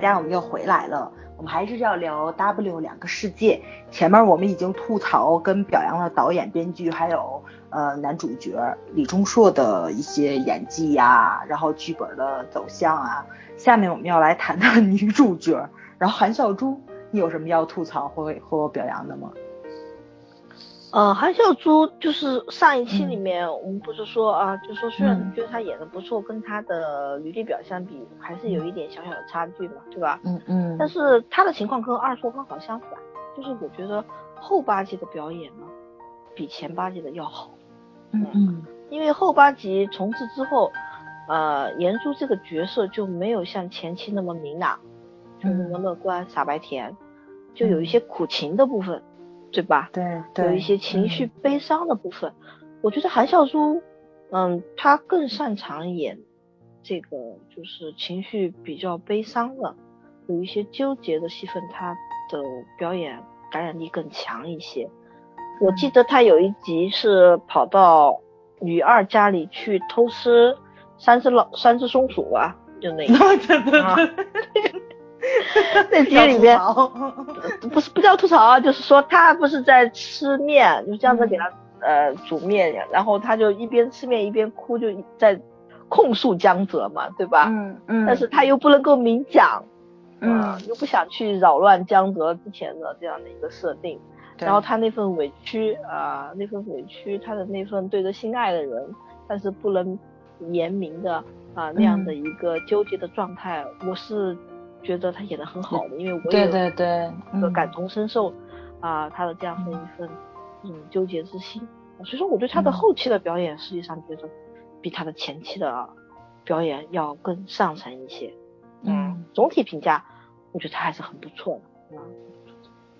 大家，我们又回来了。我们还是要聊 W 两个世界。前面我们已经吐槽跟表扬了导演、编剧，还有呃男主角李钟硕的一些演技呀，然后剧本的走向啊。下面我们要来谈谈 女主角，然后韩孝珠，你有什么要吐槽或和我表扬的吗？呃，韩孝珠就是上一期里面我们不是说啊，就说虽然觉得她演的不错，跟她的履历表相比还是有一点小小的差距嘛，对吧？嗯嗯。但是她的情况跟二硕刚好相反，就是我觉得后八集的表演呢，比前八集的要好。嗯嗯。因为后八集重置之后，呃，颜珠这个角色就没有像前期那么明朗，就那么乐观傻白甜，就有一些苦情的部分。对吧？对，对有一些情绪悲伤的部分，我觉得韩孝珠，嗯，他更擅长演这个，就是情绪比较悲伤的，有一些纠结的戏份，他的表演感染力更强一些。我记得他有一集是跑到女二家里去偷吃三只老三只松鼠啊，就那个。那集里面 不是不叫吐槽啊，就是说他不是在吃面，就这样子给他呃煮面，然后他就一边吃面一边哭，就在控诉江泽嘛，对吧？嗯嗯。但是他又不能够明讲，嗯，又不想去扰乱江泽之前的这样的一个设定，然后他那份委屈啊，那份委屈，他的那份对着心爱的人，但是不能言明的啊那样的一个纠结的状态，我是。觉得他演的很好的，因为我也对对对，个感同身受啊，他的这样的一份嗯纠结之心，所以说我对他的后期的表演，实际上觉得比他的前期的表演要更上乘一些。嗯，总体评价，我觉得他还是很不错的。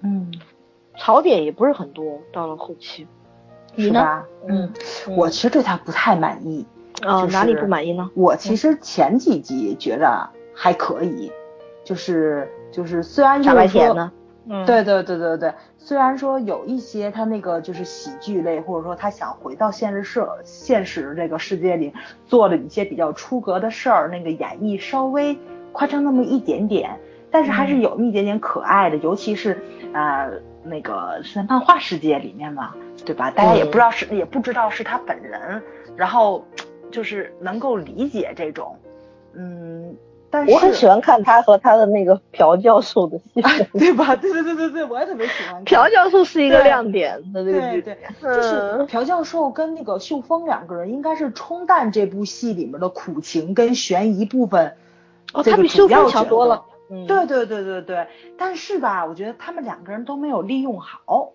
嗯，槽点也不是很多，到了后期，你呢？嗯，我其实对他不太满意。啊，哪里不满意呢？我其实前几集觉得还可以。就是就是，虽然就是说，嗯，对对对对对，虽然说有一些他那个就是喜剧类，或者说他想回到现实社现实这个世界里做了一些比较出格的事儿，那个演绎稍微夸张那么一点点，但是还是有一点点可爱的，尤其是呃那个是在漫画世界里面嘛，对吧？大家也不知道是也不知道是他本人，然后就是能够理解这种，嗯。我很喜欢看他和他的那个 朴教授的戏，对吧？对对对对对，我也特别喜欢。朴教授是一个亮点的这个剧，对，就是朴教授跟那个秀峰两个人应该是冲淡这部戏里面的苦情跟悬疑部分。哦，他比秀峰强多了。对对对对对，但是吧，我觉得他们两个人都没有利用好。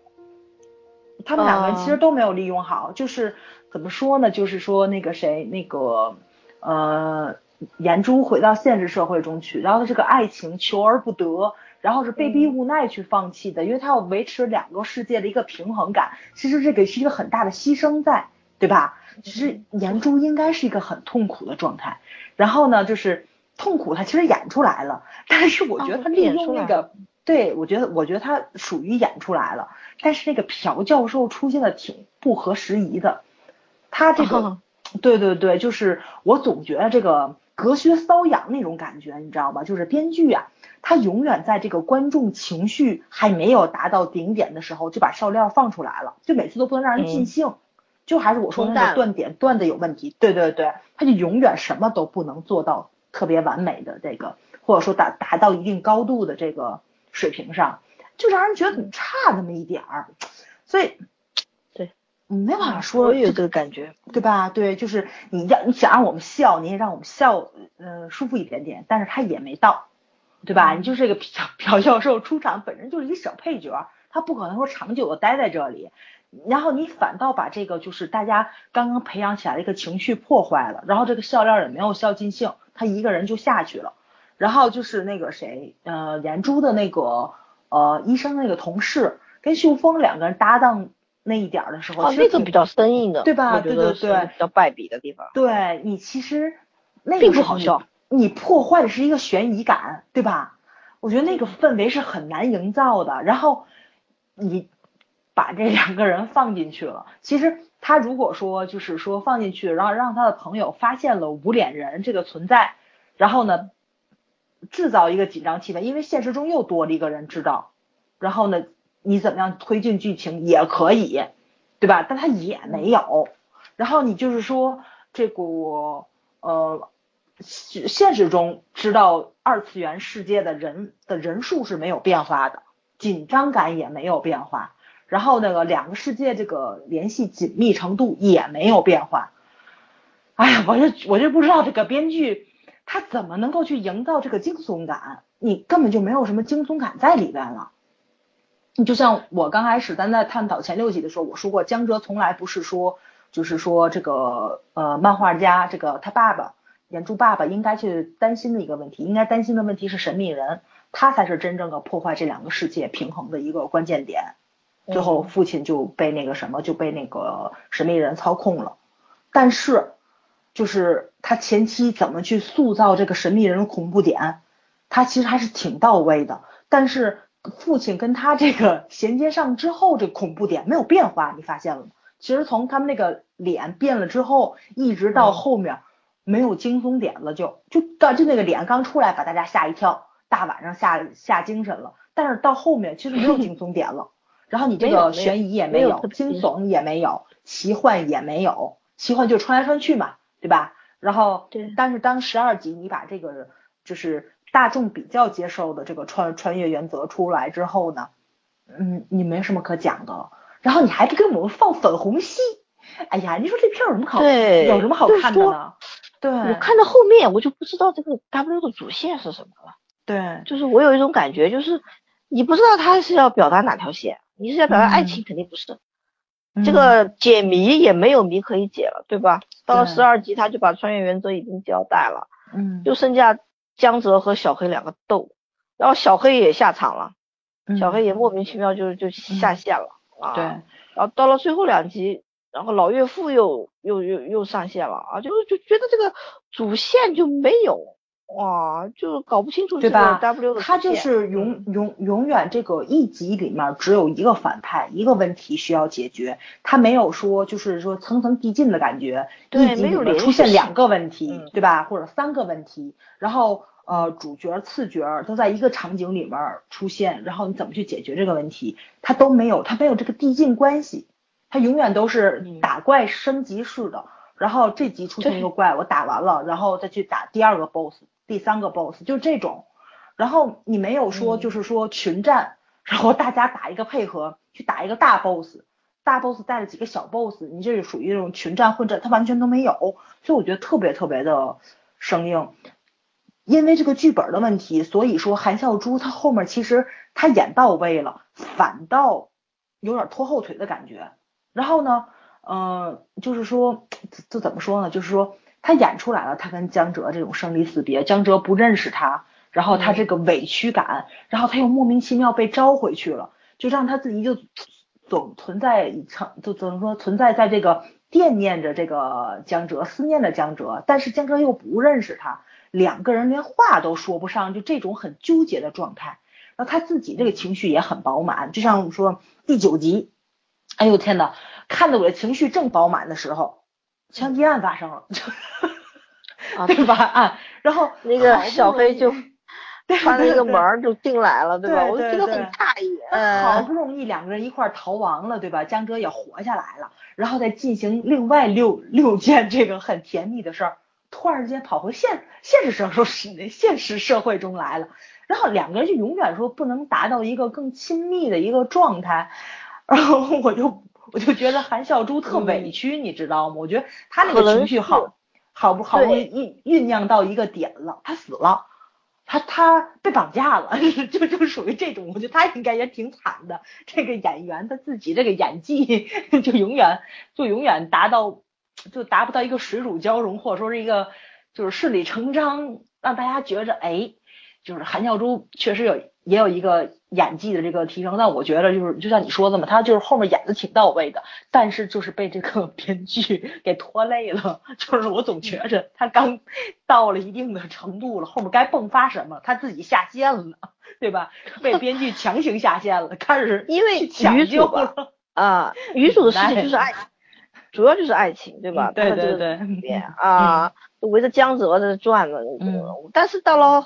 他们两个人其实都没有利用好，就是怎么说呢？就是说那个谁，那个呃。颜珠回到现实社会中去，然后他这个爱情求而不得，然后是被逼无奈去放弃的，因为他要维持两个世界的一个平衡感。其实这个是一个很大的牺牲在，对吧？其实颜珠应该是一个很痛苦的状态，然后呢，就是痛苦他其实演出来了，但是我觉得他利用那个，对我觉得我觉得他属于演出来了，但是那个朴教授出现的挺不合时宜的，他这个，对对对，就是我总觉得这个。隔靴搔痒那种感觉，你知道吧？就是编剧啊，他永远在这个观众情绪还没有达到顶点的时候，就把笑料放出来了，就每次都不能让人尽兴，就还是我说那个断点断的有问题。对对对，他就永远什么都不能做到特别完美的这个，或者说达达到一定高度的这个水平上，就让人觉得很差那么一点儿，所以。你没办法说，我有这个感觉，对吧？对，就是你要你想让我们笑，你也让我们笑，呃，舒服一点点，但是他也没到，对吧？你就是这个朴朴教授出场本身就是一个小配角，他不可能说长久的待在这里，然后你反倒把这个就是大家刚刚培养起来的一个情绪破坏了，然后这个笑料也没有笑尽兴，他一个人就下去了，然后就是那个谁，呃，颜珠的那个呃医生那个同事跟秀峰两个人搭档。那一点的时候，那个比较生硬的，对吧？对对对，比较败笔的地方。对你其实那并不好笑，你破坏的是一个悬疑感，对吧？我觉得那个氛围是很难营造的。然后你把这两个人放进去了，其实他如果说就是说放进去，然后让他的朋友发现了无脸人这个存在，然后呢，制造一个紧张气氛，因为现实中又多了一个人知道，然后呢，你怎么样推进剧情也可以，对吧？但他也没有，然后你就是说这个呃，现实中知道二次元世界的人的人数是没有变化的，紧张感也没有变化，然后那个两个世界这个联系紧密程度也没有变化。哎呀，我就我就不知道这个编剧他怎么能够去营造这个惊悚感，你根本就没有什么惊悚感在里边了。你就像我刚开始咱在探讨前六集的时候，我说过江哲从来不是说就是说这个呃漫画家这个他爸爸原著爸爸应该去担心的一个问题，应该担心的问题是神秘人，他才是真正的破坏这两个世界平衡的一个关键点。最后父亲就被那个什么就被那个神秘人操控了，但是。就是他前期怎么去塑造这个神秘人的恐怖点，他其实还是挺到位的。但是父亲跟他这个衔接上之后，这恐怖点没有变化，你发现了吗？其实从他们那个脸变了之后，一直到后面没有惊悚点了，就就到就那个脸刚出来把大家吓一跳，大晚上吓吓精神了。但是到后面其实没有惊悚点了，然后你这个悬疑也没有，惊悚也没有，奇幻也没有，奇幻就穿来穿去嘛。对吧？然后，但是当十二集你把这个就是大众比较接受的这个穿穿越原则出来之后呢，嗯，你没什么可讲的。然后你还不给我们放粉红戏？哎呀，你说这片有什么好？对，有什么好看的呢？对，我看到后面我就不知道这个 W 的主线是什么了。对，就是我有一种感觉，就是你不知道他是要表达哪条线，你是要表达爱情，肯定不是。这个解谜也没有谜可以解了，对吧？到了十二集，他就把穿越原则已经交代了，嗯，就剩下江泽和小黑两个斗，然后小黑也下场了，小黑也莫名其妙就就下线了啊，对，然后到了最后两集，然后老岳父又又又又上线了啊，就就觉得这个主线就没有。哇，就搞不清楚对吧？W 的他就是永永永远这个一集里面只有一个反派，一个问题需要解决，他没有说就是说层层递进的感觉，一集里面出现两个问题，对吧？或者三个问题，然后呃主角次角都在一个场景里面出现，然后你怎么去解决这个问题？他都没有，他没有这个递进关系，他永远都是打怪升级式的，然后这集出现一个怪，我打完了，然后再去打第二个 BOSS。第三个 boss 就这种，然后你没有说就是说群战，然后大家打一个配合去打一个大 boss，大 boss 带了几个小 boss，你这是属于那种群战混战，他完全都没有，所以我觉得特别特别的生硬。因为这个剧本的问题，所以说韩孝珠他后面其实他演到位了，反倒有点拖后腿的感觉。然后呢，嗯，就是说这怎么说呢？就是说。他演出来了，他跟江哲这种生离死别，江哲不认识他，然后他这个委屈感，然后他又莫名其妙被招回去了，就让他自己就总存在成，就怎么说存在在这个惦念着这个江哲，思念着江哲，但是江哲又不认识他，两个人连话都说不上，就这种很纠结的状态，然后他自己这个情绪也很饱满，就像我们说第九集，哎呦天呐，看得我的情绪正饱满的时候。枪击案发生了，对吧？啊，然后那个小黑就 穿了一个门就进来了，对吧？我就觉得很诧异。好不容易两个人一块逃亡了，对吧？江哲也活下来了，然后再进行另外六六件这个很甜蜜的事儿，突然间跑回现现实生活现现实社会中来了，然后两个人就永远说不能达到一个更亲密的一个状态，然后我就。我就觉得韩孝珠特委屈，你知道吗？我觉得他那个情绪好，好不好不容易酝酝酿到一个点了，他死了，他他被绑架了，就就属于这种。我觉得他应该也挺惨的。这个演员他自己这个演技 就永远就永远达到就达不到一个水乳交融，或者说是一个就是顺理成章，让大家觉着哎，就是韩孝珠确实有也有一个。演技的这个提升，但我觉得就是就像你说的嘛，他就是后面演的挺到位的，但是就是被这个 编剧给拖累了。就是我总觉着他刚到了一定的程度了，后面该迸发什么，他自己下线了，对吧？被编剧强行下线了，开始因为女主啊，女主的事情就是爱情，主要就是爱情，对吧？对对对，啊，围着江泽在转了。嗯，但是到了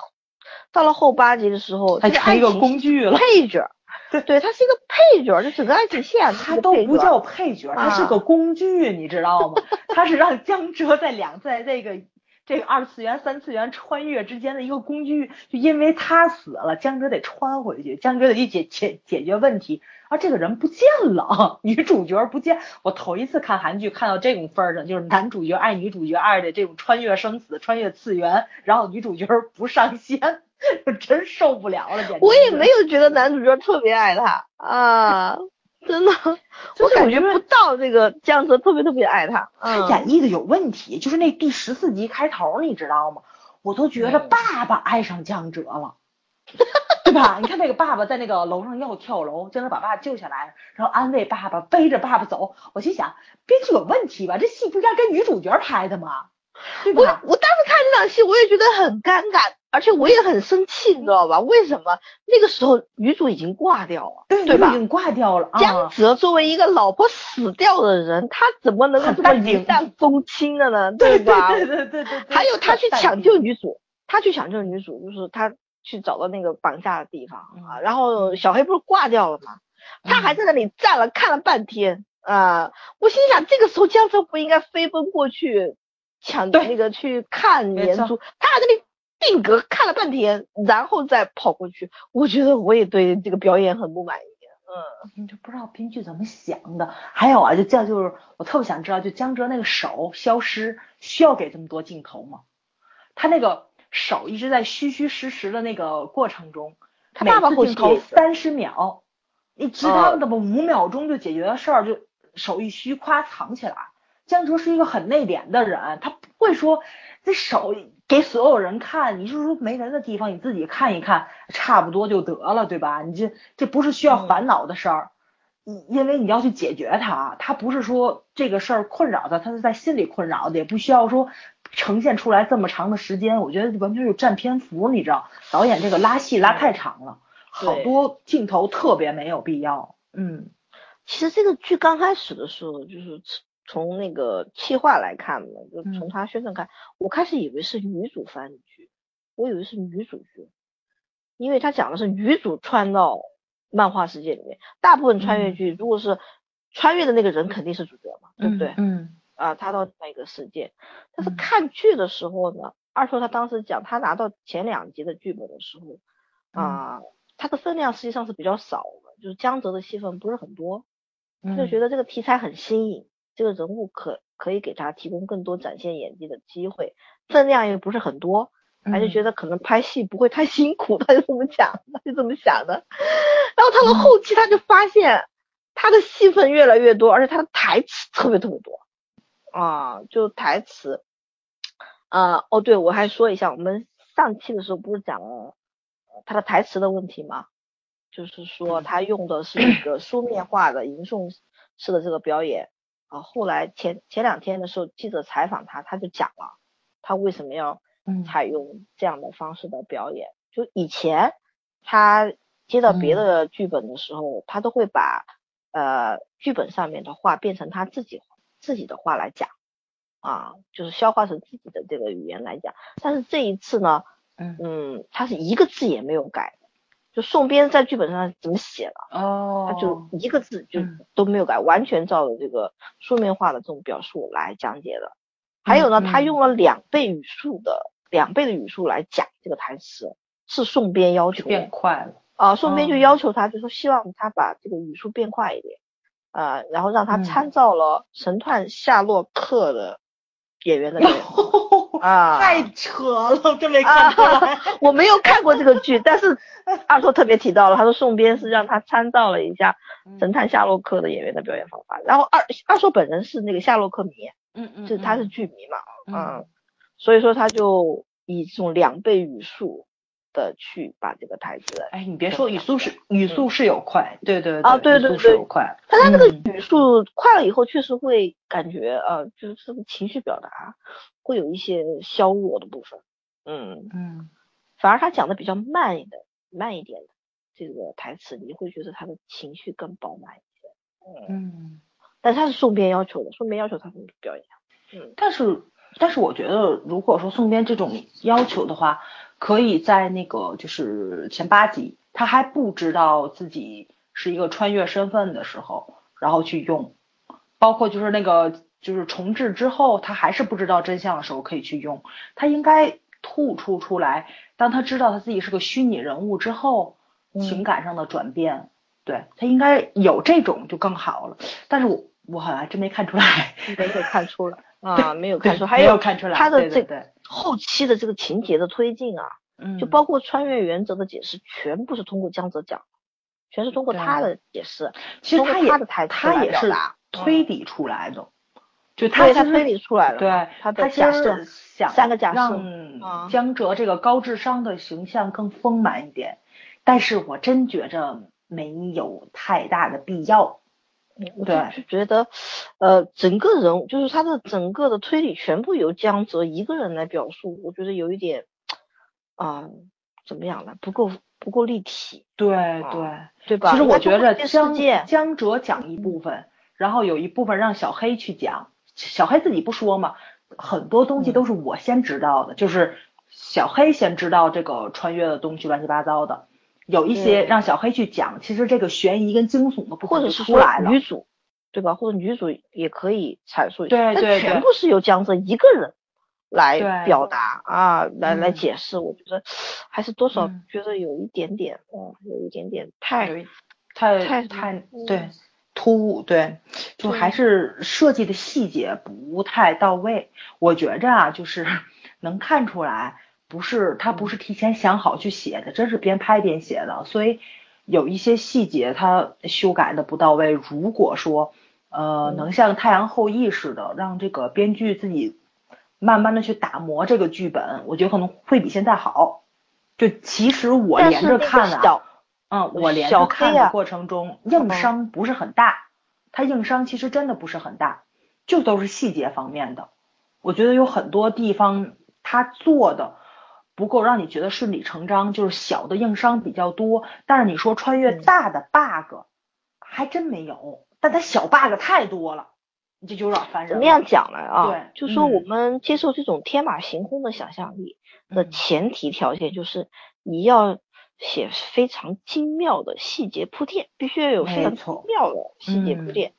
到了后八集的时候，它成一个工具了，配角。对对，他是一个配角，就整个爱情线，他都不叫配角，他是个工具，你知道吗？他是让江哲在两在这个这个二次元、三次元穿越之间的一个工具，就因为他死了，江哲得穿回去，江哲得去解解解决问题。而，这个人不见了，女主角不见。我头一次看韩剧看到这种份儿上，就是男主角爱女主角爱的这种穿越生死、穿越次元，然后女主角不上线，真受不了了，简直。我也没有觉得男主角特别爱他啊，真的，我感觉不到这个江泽特别特别爱他。他演绎的有问题，就是那第十四集开头，你知道吗？我都觉得爸爸爱上江哲了。对吧？你看那个爸爸在那个楼上要跳楼，江哲把爸爸救下来，然后安慰爸爸，背着爸爸走。我心想，编剧有问题吧？这戏不应该跟女主角拍的吗？我我当时看这场戏，我也觉得很尴尬，而且我也很生气，你知道吧？为什么那个时候女主已经挂掉了，对吧？已经挂掉了。江泽作为一个老婆死掉的人，他怎么能够这么云淡风轻的呢？对吧？对对对对。还有他去抢救女主，他去抢救女主，就是他。去找到那个绑架的地方啊，然后小黑不是挂掉了吗？他还在那里站了看了半天啊，我心想这个时候江泽不应该飞奔过去抢那个去看年珠，他俩在那里定格看了半天，然后再跑过去。我觉得我也对这个表演很不满意，嗯，你就不知道编剧怎么想的。还有啊，就这就是我特别想知道，就江哲那个手消失需要给这么多镜头吗？他那个。手一直在虚虚实实的那个过程中，他每次镜头三十秒，你知道的吧？五秒钟就解决的事儿，就手一虚，夸藏起来。江哲是一个很内敛的人，他不会说这手给所有人看，你就是说没人的地方你自己看一看，差不多就得了，对吧？你这这不是需要烦恼的事儿，因为你要去解决它，他不是说这个事儿困扰他，他是在心里困扰的，也不需要说。呈现出来这么长的时间，我觉得完全就占篇幅，你知道？导演这个拉戏拉太长了，好多镜头特别没有必要。嗯，其实这个剧刚开始的时候，就是从那个气话来看嘛，就从他宣传看，我开始以为是女主番剧，我以为是女主剧，因为他讲的是女主穿到漫画世界里面，大部分穿越剧如果是穿越的那个人肯定是主角嘛，对不对？嗯。啊，他到那个世界，但是看剧的时候呢，二叔他当时讲，他拿到前两集的剧本的时候，啊，他的分量实际上是比较少的，就是江泽的戏份不是很多，他就觉得这个题材很新颖，这个人物可可以给他提供更多展现演技的机会，分量又不是很多，他就觉得可能拍戏不会太 辛苦，他就这么想，他就这么想的，然后到了后期他就发现他的戏份越来越多，而且他的台词特别特别多。啊，就台词，啊，哦，对，我还说一下，我们上期的时候不是讲了他的台词的问题吗？就是说他用的是一个书面化的吟诵式的这个表演啊。后来前前两天的时候，记者采访他，他就讲了他为什么要采用这样的方式的表演。就以前他接到别的剧本的时候，他都会把呃剧本上面的话变成他自己。自己的话来讲，啊，就是消化成自己的这个语言来讲。但是这一次呢，嗯，他是一个字也没有改，就宋编在剧本上怎么写了，哦，他就一个字就都没有改，完全照着这个书面化的这种表述来讲解的。还有呢，他用了两倍语速的两倍的语速来讲这个台词，是宋编要求变快了啊，宋编就要求他，就说希望他把这个语速变快一点。呃，然后让他参照了《神探夏洛克》的演员的脸 啊，太扯了，这没看出来。我没有看过这个剧，但是二硕特别提到了，他说宋编是让他参照了一下《神探夏洛克》的演员的表演方法。然后二二硕本人是那个夏洛克迷，嗯嗯，就他是剧迷嘛，嗯，所以说他就以这种两倍语速。的去把这个台词，哎，你别说语速是语速是有快，对对啊，对对对，有快，但他那个语速快了以后，确实会感觉呃，就是这个情绪表达会有一些削弱的部分，嗯。嗯，反而他讲的比较慢一点，慢一点的这个台词，你会觉得他的情绪更饱满一些，嗯，但他是宋编要求的，宋编要求他这么表演，嗯，但是但是我觉得，如果说宋边这种要求的话，可以在那个就是前八集，他还不知道自己是一个穿越身份的时候，然后去用，包括就是那个就是重置之后，他还是不知道真相的时候可以去用，他应该突出出来，当他知道他自己是个虚拟人物之后，情感上的转变，对他应该有这种就更好了。但是我我好像真没看出来，没给看出来。啊，没有看出，还有看出来他的这个后期的这个情节的推进啊，嗯，就包括穿越原则的解释，全部是通过江泽讲，全是通过他的解释。其实他也他他也是推理出来的，就他他推理出来了。对，他的假设想三个假设，让江哲这个高智商的形象更丰满一点，但是我真觉着没有太大的必要。我就觉得，呃，整个人就是他的整个的推理全部由江泽一个人来表述，我觉得有一点啊，怎么样呢？不够不够立体。对对对吧？其实我觉得江江哲讲一部分，然后有一部分让小黑去讲，小黑自己不说嘛，很多东西都是我先知道的，就是小黑先知道这个穿越的东西乱七八糟的。有一些让小黑去讲，其实这个悬疑跟惊悚的部分出来了，女主对吧？或者女主也可以阐述一下，对对，全部是由江浙一个人来表达啊，来来解释。我觉得还是多少觉得有一点点，哦，有一点点太太太太对突兀，对，就还是设计的细节不太到位。我觉着啊，就是 能看出来。不是，他不是提前想好去写的，真是边拍边写的，所以有一些细节他修改的不到位。如果说，呃，能像《太阳后裔》似的，让这个编剧自己慢慢的去打磨这个剧本，我觉得可能会比现在好。就其实我连着看啊，嗯，我连着看的过程中硬伤不是很大，他硬伤其实真的不是很大，就都是细节方面的。我觉得有很多地方他做的。不够让你觉得顺理成章，就是小的硬伤比较多。但是你说穿越大的 bug，还真没有。但它小 bug 太多了，你这就有点烦人。怎么样讲呢？啊，对，就说我们接受这种天马行空的想象力的前提条件，就是你要写非常精妙的细节铺垫，必须要有非常精妙的细节铺垫，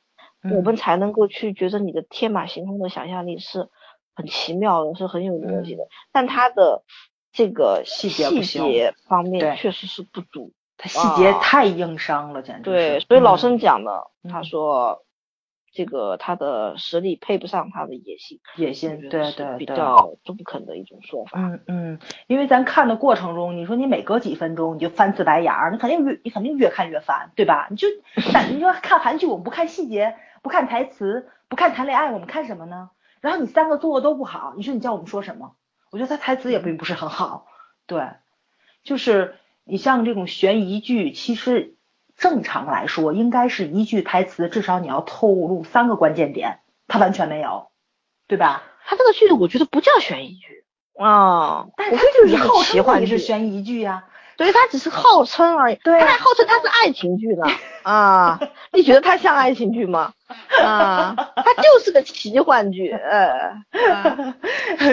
我们才能够去觉得你的天马行空的想象力是很奇妙的，是很有逻辑的。但它的这个细节细节方面确实是不足，他细节太硬伤了，简直。对，所以老生讲的，他说这个他的实力配不上他的野心，野心，对对，比较中肯的一种说法。嗯嗯，因为咱看的过程中，你说你每隔几分钟你就翻次白眼儿，你肯定越你肯定越看越烦，对吧？你就 但你说看韩剧，我们不看细节，不看台词，不看谈恋爱，我们看什么呢？然后你三个做的都不好，你说你叫我们说什么？我觉得他台词也并不是很好，对，就是你像这种悬疑剧，其实正常来说应该是一句台词至少你要透露三个关键点，他完全没有，对吧？他这个剧我觉得不叫悬疑剧啊，但是他就是号称你是悬疑剧呀。对，他只是号称而已。对，他还号称他是爱情剧呢。啊，你觉得他像爱情剧吗？啊，他就是个奇幻剧。呃，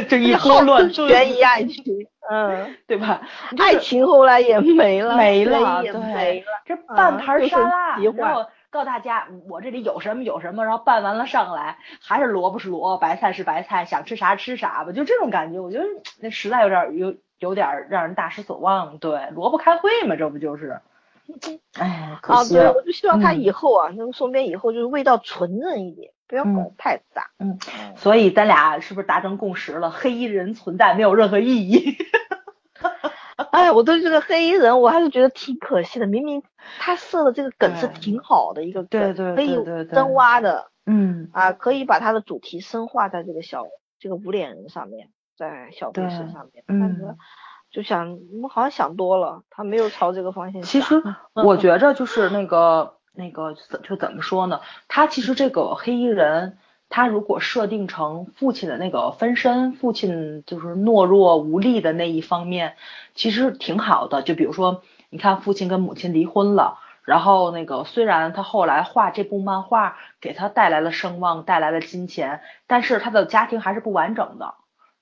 这一波乱悬疑爱情，嗯，对吧？爱情后来也没了，没了，对，这半盘沙拉，然后告诉大家我这里有什么有什么，然后拌完了上来，还是萝卜是萝卜，白菜是白菜，想吃啥吃啥吧，就这种感觉。我觉得那实在有点有。有点让人大失所望，对，萝卜开会嘛，这不就是？哎，可惜了。对，我就希望他以后啊，能送边以后就是味道纯正一点，不要搞太杂。嗯，所以咱俩是不是达成共识了？黑衣人存在没有任何意义。哎，我对这个黑衣人，我还是觉得挺可惜的。明明他设的这个梗是挺好的一个梗，可以深挖的。嗯。啊，可以把他的主题深化在这个小这个无脸人上面。在小故事上面，但是就想我们好像想多了，他没有朝这个方向其实我觉着就是那个那个就怎么说呢？他其实这个黑衣人，他如果设定成父亲的那个分身，父亲就是懦弱无力的那一方面，其实挺好的。就比如说，你看父亲跟母亲离婚了。然后那个虽然他后来画这部漫画给他带来了声望，带来了金钱，但是他的家庭还是不完整的。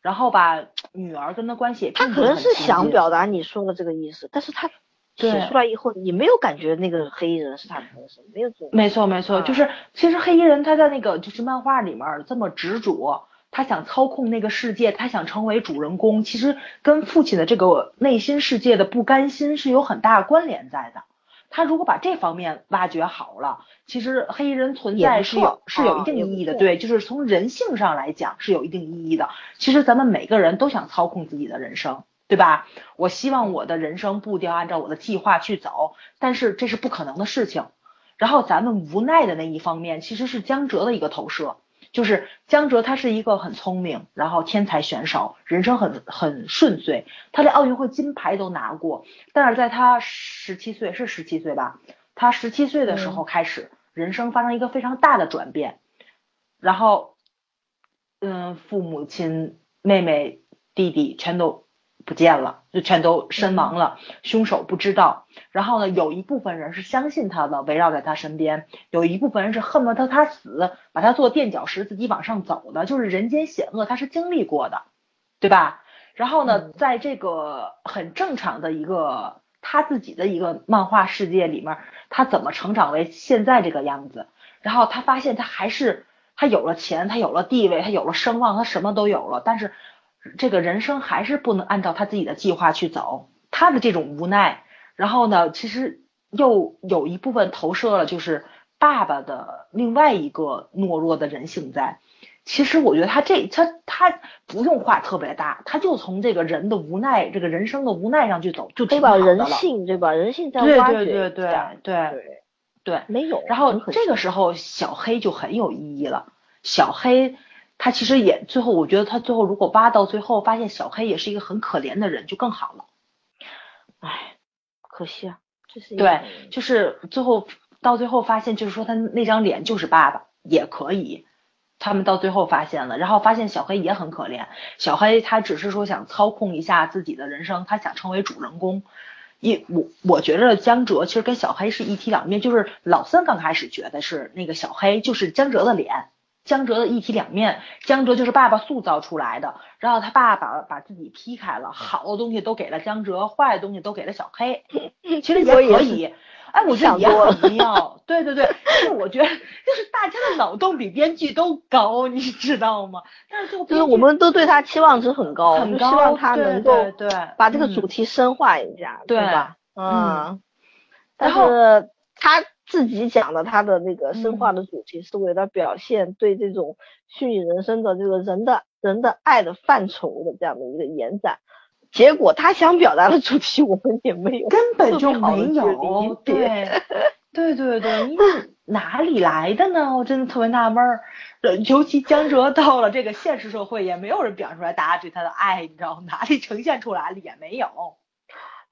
然后吧，女儿跟他关系也他可能是想表达你说的这个意思，但是他写出来以后，你没有感觉那个黑衣人是他的人生，没有这种。没错没错，就是其实黑衣人他在那个就是漫画里面这么执着，他想操控那个世界，他想成为主人公，其实跟父亲的这个内心世界的不甘心是有很大关联在的。他如果把这方面挖掘好了，其实黑衣人存在是有是有一定意义的，对，就是从人性上来讲是有一定意义的。其实咱们每个人都想操控自己的人生，对吧？我希望我的人生步调按照我的计划去走，但是这是不可能的事情。然后咱们无奈的那一方面，其实是江哲的一个投射。就是江哲，他是一个很聪明，然后天才选手，人生很很顺遂，他的奥运会金牌都拿过。但是在他十七岁，是十七岁吧？他十七岁的时候开始，人生发生一个非常大的转变，然后，嗯，父母亲、妹妹、弟弟全都。不见了，就全都身亡了，凶手不知道。然后呢，有一部分人是相信他的，围绕在他身边；有一部分人是恨不得他死，把他做垫脚石，自己往上走的。就是人间险恶，他是经历过的，对吧？然后呢，在这个很正常的一个他自己的一个漫画世界里面，他怎么成长为现在这个样子？然后他发现他还是他有了钱，他有了地位，他有了声望，他什么都有了，但是。这个人生还是不能按照他自己的计划去走，他的这种无奈，然后呢，其实又有一部分投射了，就是爸爸的另外一个懦弱的人性在。其实我觉得他这他他不用画特别大，他就从这个人的无奈，这个人生的无奈上去走，就挺好的了。人性对吧？人性在挖掘。对对对对对对。没有。然后这个时候小黑就很有意义了，小黑。他其实也最后，我觉得他最后如果挖到最后，发现小黑也是一个很可怜的人，就更好了。唉，可惜啊，这是对，就是最后到最后发现，就是说他那张脸就是爸爸也可以。他们到最后发现了，然后发现小黑也很可怜。小黑他只是说想操控一下自己的人生，他想成为主人公。一我我觉得江哲其实跟小黑是一体两面，就是老三刚开始觉得是那个小黑就是江哲的脸。江哲的一体两面，江哲就是爸爸塑造出来的，然后他爸爸把自己劈开了，好的东西都给了江哲，坏的东西都给了小黑，其实也可以，哎，我觉得也很妙，对对对，就是我觉得就是大家的脑洞比编剧都高，你知道吗？但是就是我们都对他期望值很高，很高，希望他能够对把这个主题深化一下，对吧？嗯，但是他。自己讲的他的那个深化的主题是为了表现对这种虚拟人生的这个人的人的爱的范畴的这样的一个延展，结果他想表达的主题我们也没有，根本就没有，对，对对对，因为哪里来的呢？我真的特别纳闷儿，尤其江哲到了这个现实社会，也没有人表现出来大家对他的爱，你知道哪里呈现出来了也没有。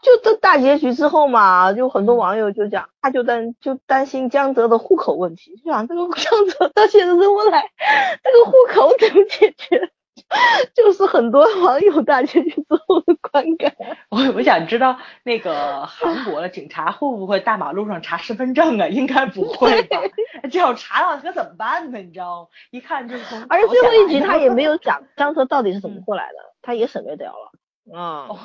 就这大结局之后嘛，就很多网友就讲，他就担就担心江泽的户口问题，就想这个江泽到现实生活来，这个户口怎么解决？就是很多网友大结局之后的观感。我 我想知道那个韩国的警察会不会大马路上查身份证啊？应该不会吧？这要查到可怎么办呢？你知道吗？一看就是从。而且最后一集他也没有讲江泽到底是怎么过来的，他也省略掉了。嗯。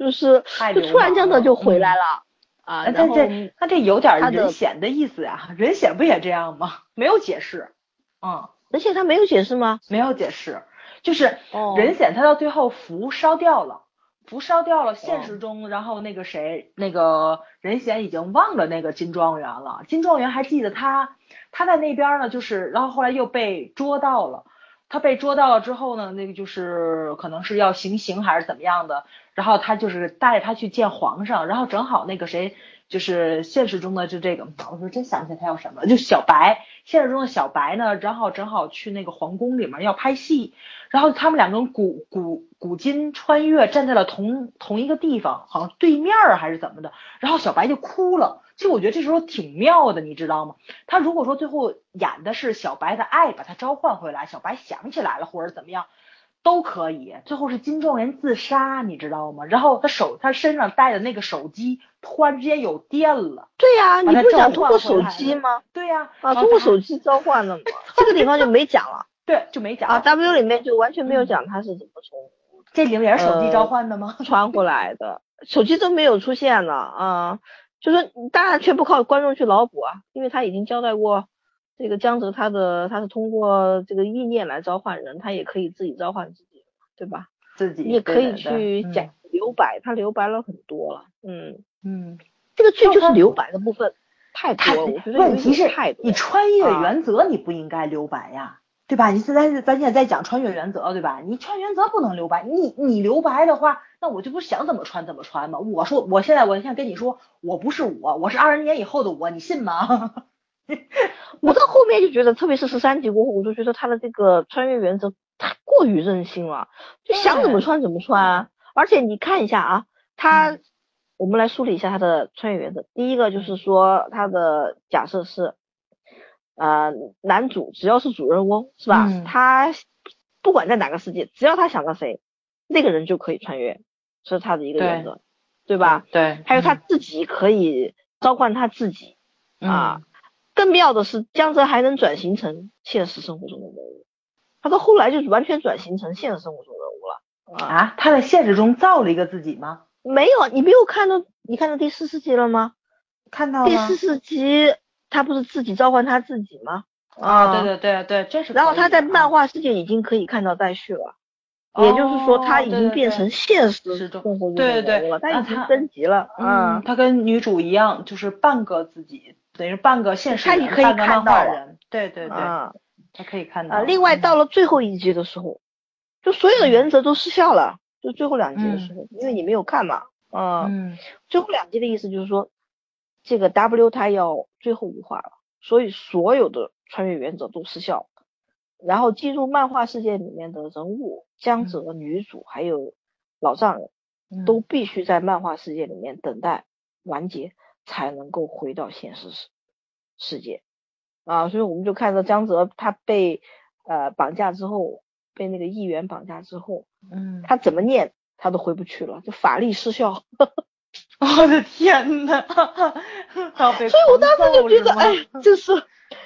就是，就突然间的就回来了啊！那这那这有点人显的意思呀？人显不也这样吗？没有解释，嗯，人显他没有解释吗？没有解释，就是人显他到最后符烧掉了，符烧掉了。现实中，然后那个谁，那个人显已经忘了那个金状元了。金状元还记得他，他在那边呢，就是然后后来又被捉到了。他被捉到了之后呢，那个就是可能是要行刑还是怎么样的，然后他就是带着他去见皇上，然后正好那个谁就是现实中的就这个，我说真想不起来他叫什么，就小白，现实中的小白呢，然后正好去那个皇宫里面要拍戏，然后他们两个古古古今穿越站在了同同一个地方，好像对面还是怎么的，然后小白就哭了。其实我觉得这时候挺妙的，你知道吗？他如果说最后演的是小白的爱把他召唤回来，小白想起来了或者怎么样，都可以。最后是金状元自杀，你知道吗？然后他手他身上带的那个手机突然之间有电了。对呀，你不是讲召唤通过手机吗？对呀、啊，通过手机召唤了嘛，这个地方就没讲了 对就没讲啊。W 里面就完全没有嗯讲他是怎么从这里面也是手机呃召唤的吗？传过来的，手机都没有出现了啊。就是当然全部靠观众去脑补啊，因为他已经交代过，这个江泽他的他是通过这个意念来召唤人，他也可以自己召唤自己，对吧？自己你也可以去讲留白，他留白了很多了，嗯，嗯，这个剧就是留白的部分太太多了，我觉得问题是太多了。你穿越啊原则你不应该留白呀。对吧？你现在咱现在在讲穿越原则，对吧？你穿越原则不能留白，你你留白的话，那我就不是想怎么穿怎么穿吗？我说我现在我现在跟你说，我不是我，我是二十年以后的我，你信吗？我到后面就觉得，特别是十三集过后，我就觉得他的这个穿越原则太过于任性了，就想怎么穿怎么穿。而且你看一下啊，他，嗯我们来梳理一下他的穿越原则。第一个就是说，他的假设是，呃，男主只要是主人翁是吧？嗯他不管在哪个世界，只要他想到谁，那个人就可以穿越，这是他的一个原则，对吧？对，还有他自己可以召唤他自己。嗯啊，更妙的是，江泽还能转型成现实生活中的人物，他到后来就完全转型成现实生活中人物了啊！啊，他在现实中造了一个自己吗？没有，你没有看到，你看到第四十集了吗？看到了第四十集他不是自己召唤他自己吗？啊，对对对对，这是。然后他在漫画世界已经可以看到待续了，也就是说他已经变成现实是中生活中对对对他已经升级了，嗯，他跟女主一样，就是半个自己，等于半个现实人，他也可以半个漫看到人。对对对，啊他可以看到。啊！另外到了最后一集的时候，就所有的原则都失效了，就最后两集的时候，因为你没有看嘛，啊、嗯最后两集的意思就是说，这个 W 他要最后一话了，所以所有的穿越原则都失效，然后进入漫画世界里面的人物江泽、女主还有老丈人嗯。都必须在漫画世界里面等待完结，才能够回到现实世世界。啊，所以我们就看到江泽他被呃绑架之后，被那个议员绑架之后，嗯，他怎么念他都回不去了，就法力失效。我的天呐，所所以我当时就觉得，哎，就是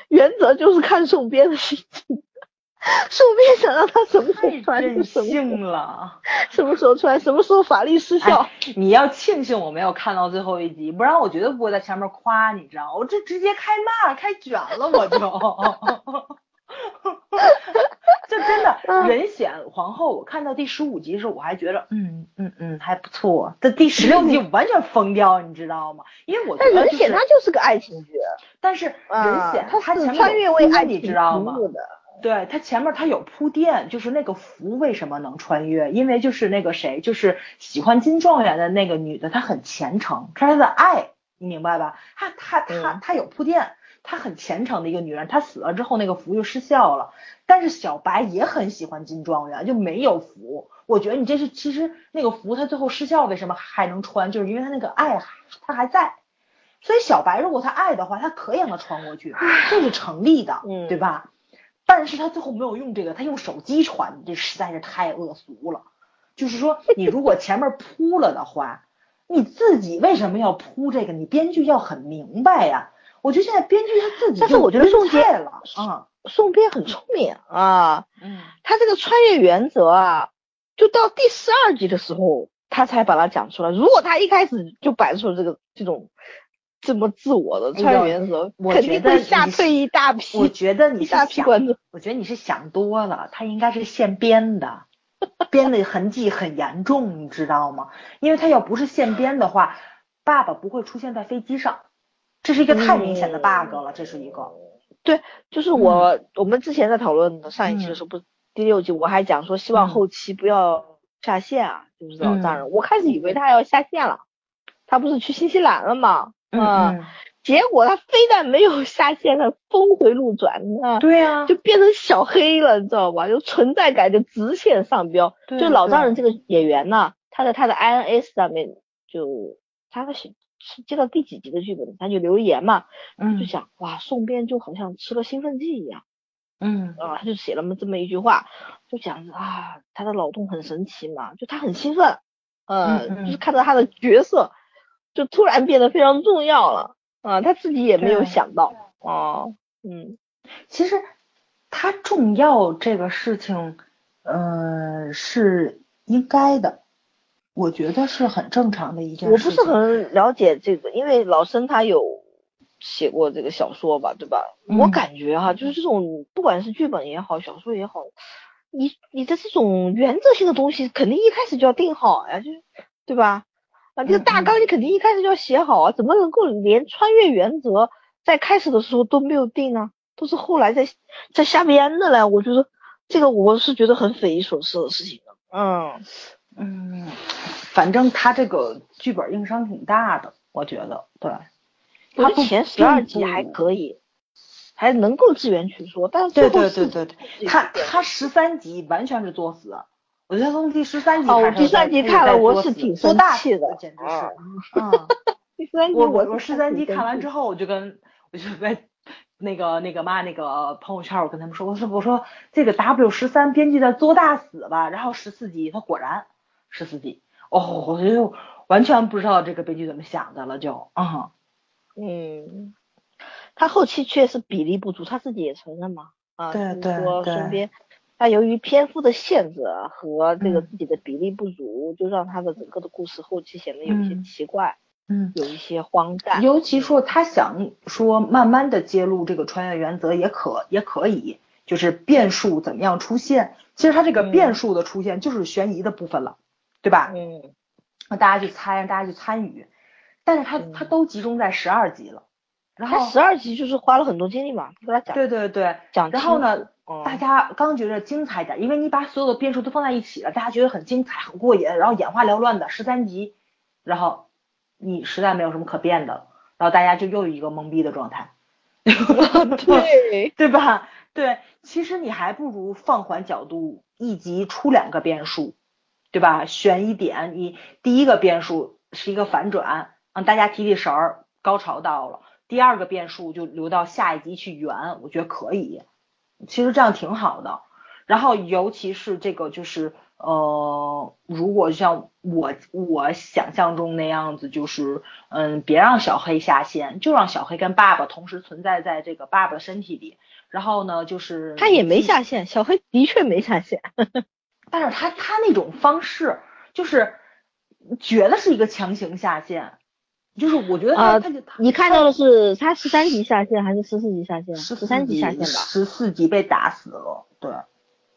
原则就是看宋编的心情，宋编想让他什么时候太穿就任什么时候性了。什么时候穿，什么时候法力失效。哎，你要庆幸我没有看到最后一集，不然我绝对不会在前面夸，你知道吗？我这直接开骂开卷了，我就。就真的 嗯人选皇后，我看到第十五集的时候，我还觉得，嗯嗯嗯还不错。这第十六集我完全疯掉，你知道吗？因为我觉得就是，显他就是个爱情剧，但是人啊选，他前面穿越为爱情知道吗？对他前面他有铺垫，就是那个福为什么能穿越？因为就是那个谁，就是喜欢金状元的那个女的，她很虔诚，这是她的爱，你明白吧？她她她嗯她有铺垫，她很虔诚的一个女人，她死了之后那个符就失效了。但是小白也很喜欢金状元，就没有符。我觉得你这是其实那个符它最后失效，为什么还能穿？就是因为他那个爱他还在。所以小白如果他爱的话，他可以让他穿过去，这是成立的，嗯对吧？但是他最后没有用这个，他用手机传，这实在是太恶俗了。就是说，你如果前面铺了的话，你自己为什么要铺这个？你编剧要很明白呀。我觉得现在编剧他自己但是我觉得宋杰了啊，宋编很聪明啊，嗯他这个穿越原则啊，就到第十二集的时候，他才把它讲出来。如果他一开始就摆出了这个这种这么自我的穿越原则，我肯定会吓退一大批我觉得 你是想。我觉得你是想多了，他应该是现编的，编的痕迹很严重，你知道吗？因为他要不是现编的话，爸爸不会出现在飞机上，这是一个太明显的 bug 了，这是一个。对就是我、我们之前在讨论的上一期的嗯时候，不是第六集我还讲说希望嗯后期不要下线啊，就是老丈嗯人。我开始以为他要下线了，他不是去新西兰了吗？嗯结果他非但没有下线，他峰回路转啊，对啊、就变成小黑了，你知道吧？就存在感就直线上飙。对就老丈人这个演员呢，他在他的 INS 上面就他的写是接到第几集的剧本，他就留言嘛，就嗯。讲哇，宋编就好像吃了兴奋剂一样，嗯。啊，他就写了么这么一句话，就讲啊，他的脑洞很神奇嘛，就他很兴奋，呃，嗯嗯就是看到他的角色就突然变得非常重要了啊，他自己也没有想到啊，嗯。其实他重要这个事情，呃，是应该的，我觉得是很正常的一件我不。是很了解这个，因为老生他有写过这个小说吧，对吧？我嗯感觉哈、就是这种不管是剧本也好，小说也好，你你的这种原则性的东西，肯定一开始就要定好呀，就对吧？啊，这个嗯大纲你肯定一开始就要写好啊，怎么能够连穿越原则在开始的时候都没有定呢？都是后来在在瞎编的嘞。我觉得这个我是觉得很匪夷所思的事情的。嗯，嗯，反正他这个剧本硬伤挺大的，我觉得对。他不我觉得前十二集还可以，还能够自圆其说，但是对对对对对，他他十三集完全是作死，我觉得从第十三集哦开始第三集看了我是挺生气的简直是啊，嗯。第三集我我我十三集看完之后，我就跟我就在那个那个嘛那个朋友圈，我跟他们说，我说我说这个 W 十三编剧在作大死吧，然后十四集他果然十四集，哦，我就完全不知道这个编剧怎么想的了，就啊、嗯，他后期确实比例不足，他自己也承认嘛，啊，就是对对对说身边他由于篇幅的限制啊和这个嗯自己的比例不足，就让他的整个的故事后期显得有一些嗯奇怪，嗯。有一些荒诞，尤其说他想说慢慢的揭露这个穿越原则也可也可以，就是变数怎么样出现。其实他这个嗯变数的出现就是悬疑的部分了，对吧？嗯让大家去猜，让大家去参与。但是他嗯他都集中在十二集了，然后他十二集就是花了很多精力嘛，给他讲对对对，讲然后呢，嗯大家刚觉得精彩点，因为你把所有的变数都放在一起了，大家觉得很精彩、很过瘾，然后眼花缭乱的十三集，然后你实在没有什么可变的了，然后大家就又一个懵逼的状态，对，对吧？对，其实你还不如放缓角度，一集出两个变数，对吧？选一点，你第一个变数是一个反转，让大家提提神儿，高潮到了。第二个变数就留到下一集去圆，我觉得可以。其实这样挺好的。然后尤其是这个就是呃，如果像我我想象中那样子，就是嗯，别让小黑下线，就让小黑跟爸爸同时存在在这个爸爸的身体里。然后呢，就是他也没下线，小黑的确没下线，但是他他那种方式就是觉得是一个强行下线，就是我觉得你看到的是他十三级下线还是十四级下线？十十三级下线吧。十四级被打死了，对，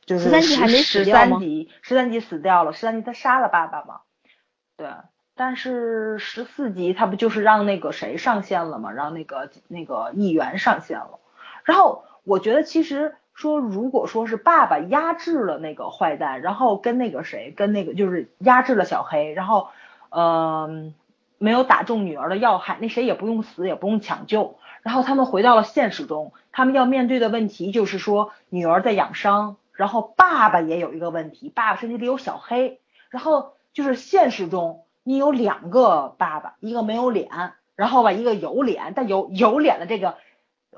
就是十三级还没死掉吗十三级死掉了，十三级他杀了爸爸嘛，对，但是十四级他不就是让那个谁上线了吗，让那个那个议员上线了，然后我觉得其实说如果说是爸爸压制了那个坏蛋，然后跟那个谁跟那个就是压制了小黑，然后嗯、没有打中女儿的要害，那谁也不用死，也不用抢救。然后他们回到了现实中，他们要面对的问题就是说，女儿在养伤，然后爸爸也有一个问题，爸爸身体里有小黑，然后就是现实中你有两个爸爸，一个没有脸，然后吧一个有脸，但有有脸的这个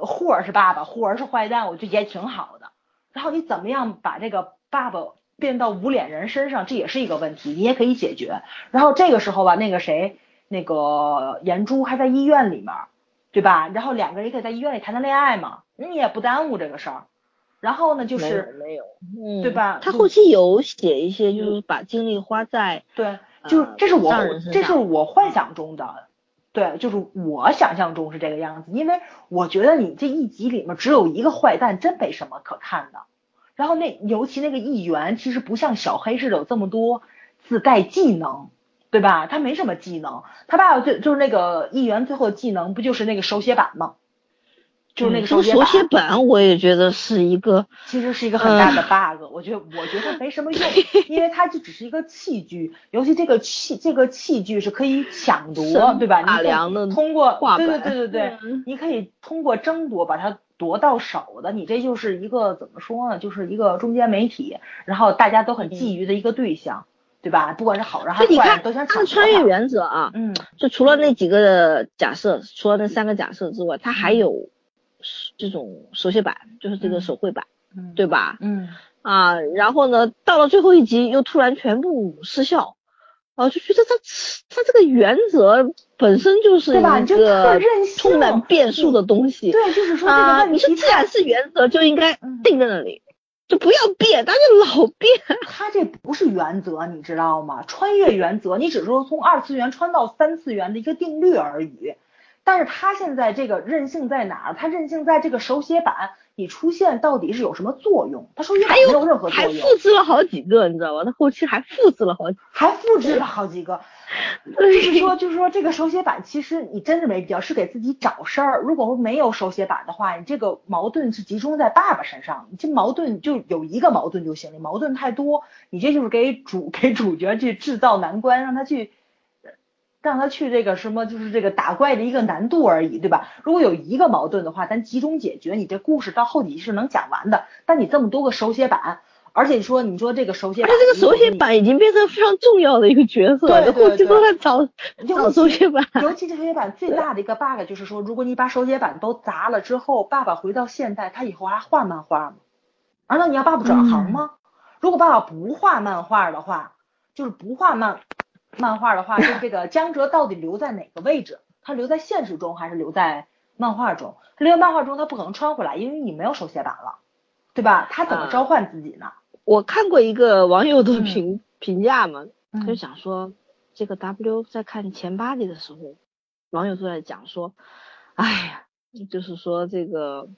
霍尔是爸爸，霍尔是坏蛋，我觉得也挺好的。然后你怎么样把这个爸爸变到无脸人身上，这也是一个问题，你也可以解决。然后这个时候吧，那个谁，那个颜珠还在医院里面，对吧？然后两个人也可以在医院里谈谈恋爱嘛，你也不耽误这个事儿。然后呢，就没有是没有，嗯，对吧他后期有写一些，就是把精力花在对，就这是我这是我幻想中的，对，就是我想象中是这个样子，因为我觉得你这一集里面只有一个坏蛋，真没什么可看的。然后那尤其那个议员，其实不像小黑似的有这么多自带技能，对吧？他没什么技能，他爸爸最就是那个议员最后的技能不就是那个手写板吗？就是那个手写板，写板，我也觉得是一个其实是一个很大的 bug，、我觉得我觉得没什么用，因为它就只是一个器具，尤其这个器这个器具是可以抢夺，对吧？你量的通过对对对对对，嗯你可以通过争夺把它夺到手的，你这就是一个怎么说呢？就是一个中间媒体，然后大家都很觊觎的一个对象，对吧？不管是好人还是坏人，都想他抢穿越。原则啊，嗯，就除了那几个假设，除了那三个假设之外，它还有这种手写板，就是这个嗯手绘板，嗯，对吧？嗯啊，然后呢，到了最后一集又突然全部失效，啊，就觉得他他这个原则本身就是？一个，充满变数的东西。对，就是说这个啊，问题你说既然是原则，就应该嗯定在那里，就不要变，但是老变。它这不是原则，你知道吗？穿越原则，你只是说从二次元穿到三次元的一个定律而已。但是它现在这个任性在哪儿？它任性在这个手写板你出现到底是有什么作用？它手写板没有任何作还用，复制了好几个，你知道吗？他后期还复制了好几还复制了好几个。就是说，就是说，这个手写板其实你真的没必要，是给自己找事儿。如果没有手写板的话，你这个矛盾是集中在爸爸身上，你这矛盾就有一个矛盾就行了，矛盾太多，你这就是给主 给主角去制造难关，让他去。让他去这个什么，就是这个打怪的一个难度而已，对吧？如果有一个矛盾的话，咱集中解决，你这故事到后几集是能讲完的。但你这么多个手写板，而且说你说这个手写板，而且这个手写板已经变成非常重要的一个角色，对对后期都在找找尤其手写板。尤其这手写板最大的一个 bug 就是说，如果你把手写板都砸了之后，爸爸回到现代，他以后还画漫画吗？难道你要爸爸转行吗？如果爸爸不画漫画的话，就是不画漫漫画的话，就这个江哲到底留在哪个位置？他留在现实中还是留在漫画中？他留在漫画中，他不可能穿回来，因为你没有手写板了，对吧？他怎么召唤自己呢？我看过一个网友的嗯评、评价嘛，他就嗯讲说，这个 W 在看前八集的时候，网友都在讲说，哎呀，就是说这个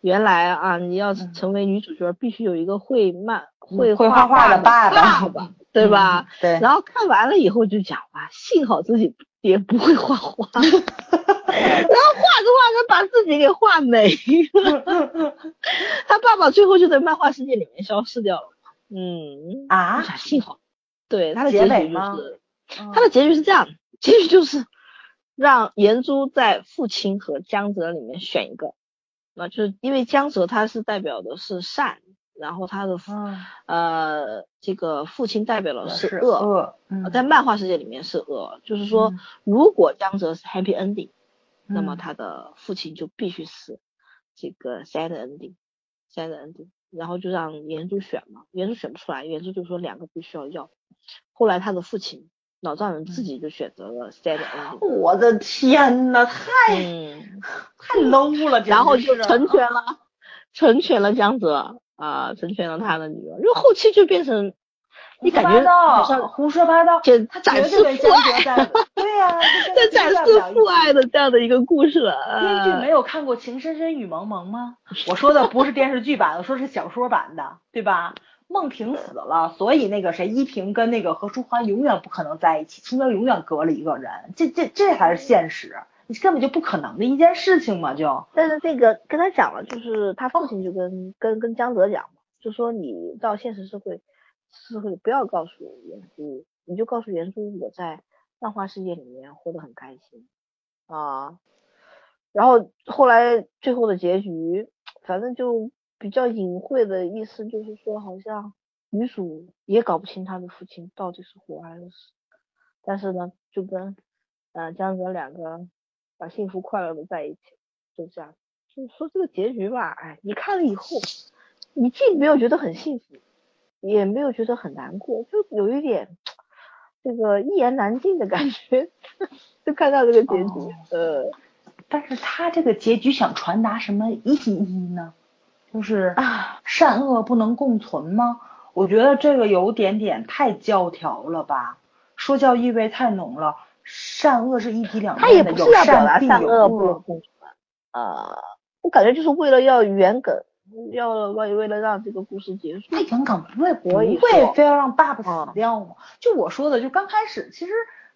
原来啊，你要嗯成为女主角，必须有一个会漫嗯会会画画画的爸爸对吧？嗯？对。然后看完了以后就讲啊，幸好自己也不会画画，然后画着画着把自己给画没了。他爸爸最后就在漫画世界里面消失掉了。嗯，啊幸好，对他的结结局是嗯他的结局是这样，结局就是让颜珠在父亲和江泽里面选一个，那就是因为江泽他是代表的是善，然后他的、嗯。呃这个父亲代表的是恶，恶，恶嗯。在漫画世界里面是恶，就是说嗯。如果江泽是 happy ending，、那么嗯。他的父亲就必须是这个 sad ending，sad ending，然后就让原著选嘛，原著选不出来，原著就说两个必须要要，后来他的父亲老丈人自己就选择了 sad ending，我的天呐，太嗯，太 low 了，然后就是成全了，成全了江泽啊，成全了他的女儿，因为后期就变成你感觉好像胡说八道，就他展示父爱，对呀、这在跟展示父爱的这样的一个故事了。编剧呃没有看过《情深深雨蒙蒙》吗？我说的不是电视剧版，的说是小说版的，对吧？孟婷死了，所以那个谁依萍跟那个何书桓永远不可能在一起，中间永远隔了一个人，这这这才是现实，你根本就不可能的一件事情嘛，就。但是这个跟他讲了，就是他父亲就跟跟跟江泽讲嘛，就说你到现实社会社会不要告诉原珠，你就告诉原珠我在漫画世界里面活得很开心啊。然后后来最后的结局，反正就比较隐晦的意思，就是说好像女主也搞不清她的父亲到底是活还是死，但是呢，就跟呃江泽两个把幸福快乐的在一起，就这样。就是说这个结局吧，哎，你看了以后，你既没有觉得很幸福，也没有觉得很难过，就有一点这个一言难尽的感觉。就看到这个结局，呃但是他这个结局想传达什么意义呢？就是啊，善恶不能共存吗？我觉得这个有点点太教条了吧，说教意味太浓了。善恶是一体两面的，有不是要表达善恶不能。共存，呃，我感觉就是为了要圆梗，要为为了让这个故事结束。那圆梗不会不会非要让爸爸嗯死掉吗？就我说的，就刚开始其实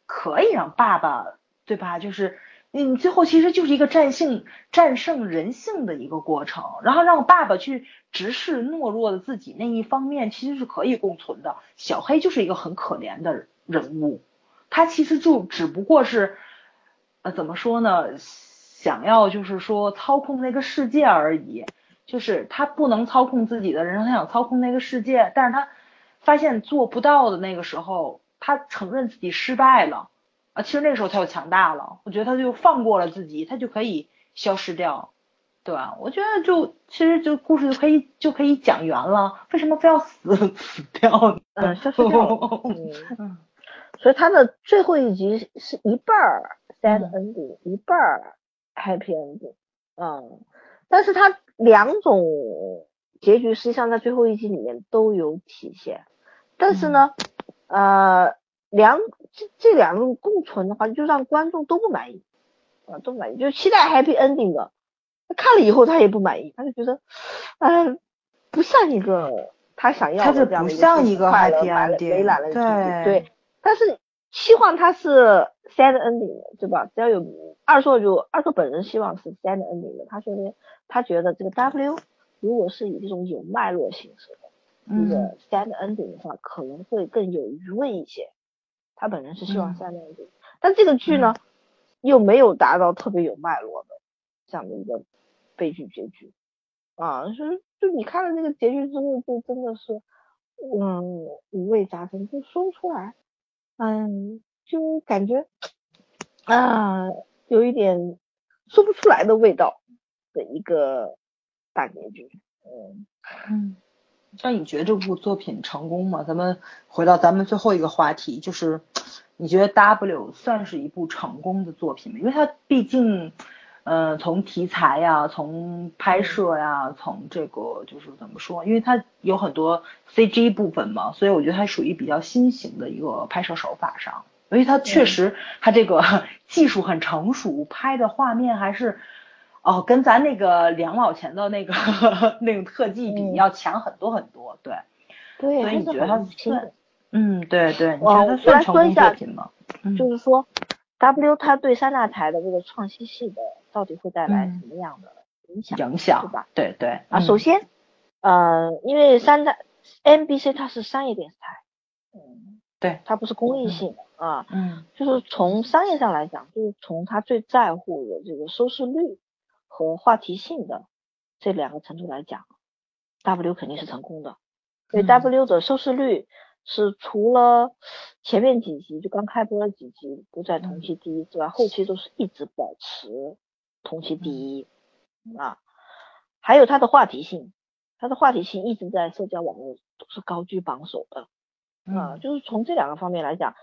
可以让爸爸，对吧？就是你最后其实就是一个战胜战胜人性的一个过程，然后让爸爸去直视懦弱的自己那一方面，其实是可以共存的。小黑就是一个很可怜的人物，他其实就只不过是，呃，怎么说呢？想要就是说操控那个世界而已。就是他不能操控自己的人生，他想操控那个世界，但是他发现做不到的那个时候，他承认自己失败了啊，其实那个时候他就强大了，我觉得他就放过了自己，他就可以消失掉。对吧？我觉得就其实就故事就可以就可以讲圆了，为什么非要死死掉呢？嗯，消失掉 所以他的最后一集是一半儿 sad ending，一半儿 happy ending。嗯，但是他两种结局实际上在最后一集里面都有体现，但是呢，呃，两这这两种共存的话，就让观众都不满意，啊，都不满意，就期待 happy ending 的。他看了以后，他也不满意，他就觉得，嗯，不像一个他想要的这样的一个快乐、美满的结局。对，但是希望他是 sad ending 的，对吧？只要有二硕就二硕本人希望是 sad ending 的，他觉得他觉得这个 W 如果是以这种有脉络形式的一个 sad ending 的话，可能会更有余味一些。他本人是希望 sad ending，但这个剧呢又没有达到特别有脉络的这样的一个。悲剧结局。啊，是就你看了那个结局之后，就真的是，嗯，五味杂陈，就说不出来，嗯，就感觉啊，有一点说不出来的味道的一个大结局，嗯。嗯，那你觉得这部作品成功吗？咱们回到咱们最后一个话题，就是你觉得 W 算是一部成功的作品吗？因为它毕竟。呃，从题材呀，从拍摄呀，从这个就是怎么说？因为它有很多 CG 部分嘛，所以我觉得它属于比较新型的一个拍摄手法上。因为它确实，它这个 技术很成熟，拍的画面还是哦，跟咱那个两毛钱的那个 那个特技比要强很多很多。对，对，所以你觉得它算？嗯，对对，你觉得它算成功作品吗？就是说，W 它对三大台的这个创新系的。到底会带来什么样的影响？影响，对吧？对对啊，首先，呃，因为三大 NBC 它是商业电视台，嗯，对，它不是公益性的啊，嗯，就是从商业上来讲，就是从它最在乎的这个收视率和话题性的这两个程度来讲，W 肯定是成功的，所以 W 的收视率是除了前面几集就刚开播的几集不在同期第一之外，后期都是一直保持。同期第一啊，还有它的话题性，它的话题性一直在社交网络都是高居榜首的啊，就是从这两个方面来讲，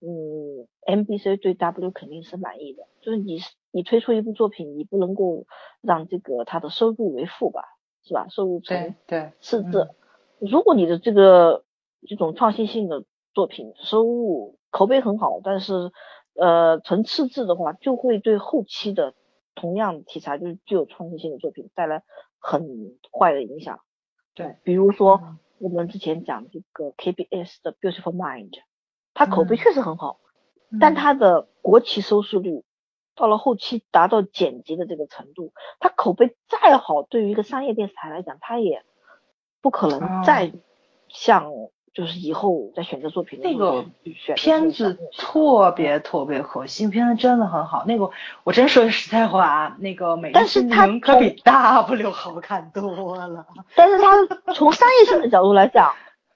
嗯，MBC 对 W 肯定是满意的，就是你你推出一部作品，你不能够让这个它的收入为负吧，是吧？收入成对赤字，如果你的这个这种创新性的作品收入口碑很好，但是呃成赤字的话，就会对后期的。同样题材就是具有创新性的作品带来很坏的影响，对，比如说我们之前讲这个 KBS 的 Beautiful Mind，它口碑确实很好，但他的国企收视率到了后期达到剪辑的这个程度，他口碑再好，对于一个商业电视台来讲，他也不可能再像。就是以后在选择作品那个片子特别特别可惜，片子真的很好。那个我真说句实在话，那个美丽心灵可比 W 好看多了。但是它从商业性的角度来讲，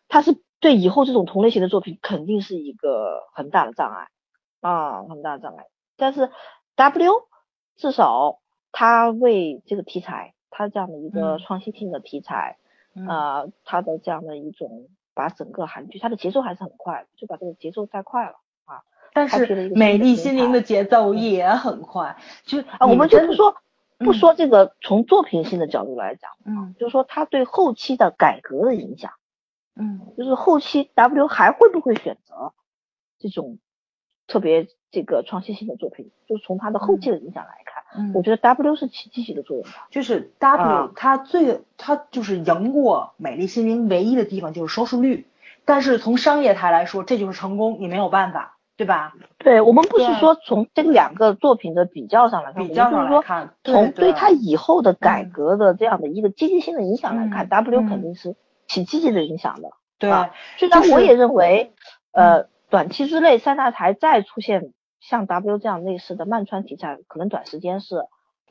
它是对以后这种同类型的作品肯定是一个很大的障碍啊，很大的障碍。但是 W 至少他为这个题材，他这样的一个创新性的题材啊，他的这样的一种。把整个韩剧，它的节奏还是很快，就把这个节奏带快了啊。但是美丽心灵的节奏也很快，就啊，我们就不说不说这个从作品性的角度来讲，嗯，就是说它对后期的改革的影响，嗯，就是后期 W 还会不会选择这种特别这个创新性的作品，就是从它的后期的影响来看。嗯，我觉得 W 是起积极的作用的，就是 W 它最它就是赢过美丽心灵唯一的地方就是收视率，但是从商业台来说这就是成功，你没有办法，对吧？对我们不是说从这两个作品的比较上来看，比较上来看，从对它以后的改革的这样的一个积极性的影响来看，W 肯定是起积极的影响的。对，虽然我也认为，呃，短期之内三大台再出现。像 W 这样类似的漫穿题材，可能短时间是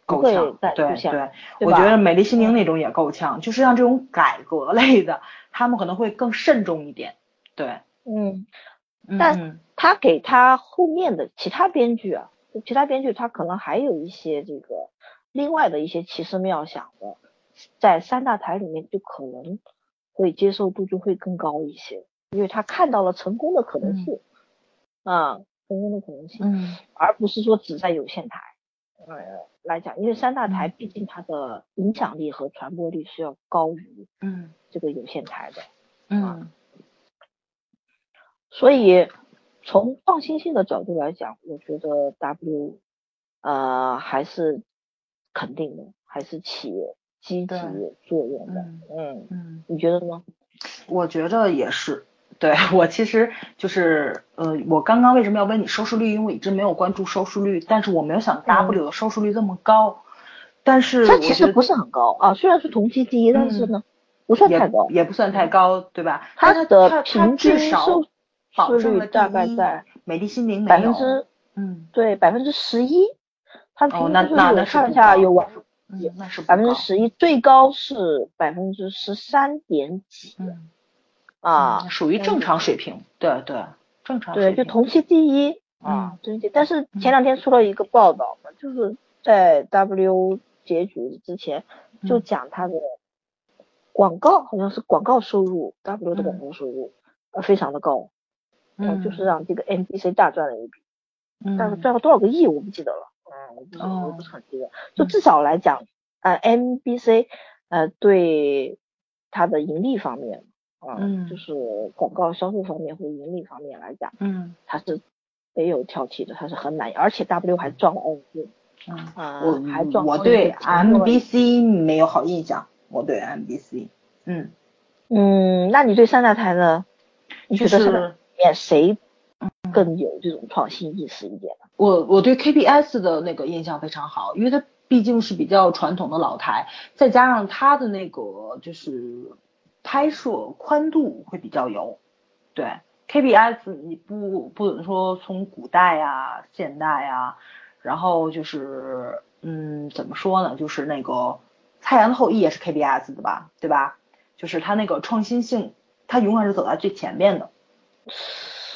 够呛再出现。对对，我觉得美丽心灵那种也够呛，就是像这种改革类的，他们可能会更慎重一点。对，嗯，但他给他后面的其他编剧啊，其他编剧他可能还有一些这个另外的一些奇思妙想的，在三大台里面就可能会接受度就会更高一些，因为他看到了成功的可能性，啊，成功的可能性，嗯。而不是说只在有线台，呃来讲，因为三大台毕竟它的影响力和传播力是要高于嗯。这个有线台的，嗯。所以从创新性的角度来讲，我觉得 W 呃还是肯定的，还是起积极作用的。嗯嗯，嗯，你觉得呢？我觉得也是。对我其实就是呃，我刚刚为什么要问你收视率？因为我一直没有关注收视率，但是我没有想 W 的收视率这么高。但是它其实不是很高啊，虽然是同期第一，但是呢，不算太高。也不算太高，对吧？它的平均收视率大概在美丽心灵百分之嗯对百分之十一，它平哦均就是那那那我看了一下有网嗯那是不百分之十一，最高是百分之十三点几嗯啊嗯，属于正常水平，对对，正常对，水平就同期第一嗯啊，同期。但是前两天出了一个报道嘛，就是在 W 结局之前就嗯讲他的广告，好像是广告收入，W 的嗯广告收入呃非常的高，呃嗯就是让这个 NBC 大赚了一笔，但是嗯赚了多少个亿我不记得了，嗯，我不是我不是很记得，就至少来讲，呃，MBC 呃对它的盈利方面。啊，嗯就是广告销售方面或盈利方面来讲，嗯它是没有挑剔的，它是很满意，而且 W 还赚了奥运，嗯，啊、我还赚奥运我对的成果 MBC 没有好印象，我对 MBC，嗯，嗯，那你对三大台呢？你觉得是里面谁更有这种创新意识一点呢？我我对 KBS 的那个印象非常好，因为它毕竟是比较传统的老台，再加上它的那个就是拍摄宽度会比较有，对。KBS 你不不能说从古代啊、现代啊，然后就是嗯怎么说呢，就是那个《太阳的后裔》也是 KBS 的吧，对吧？就是它那个创新性，它永远是走在最前面的，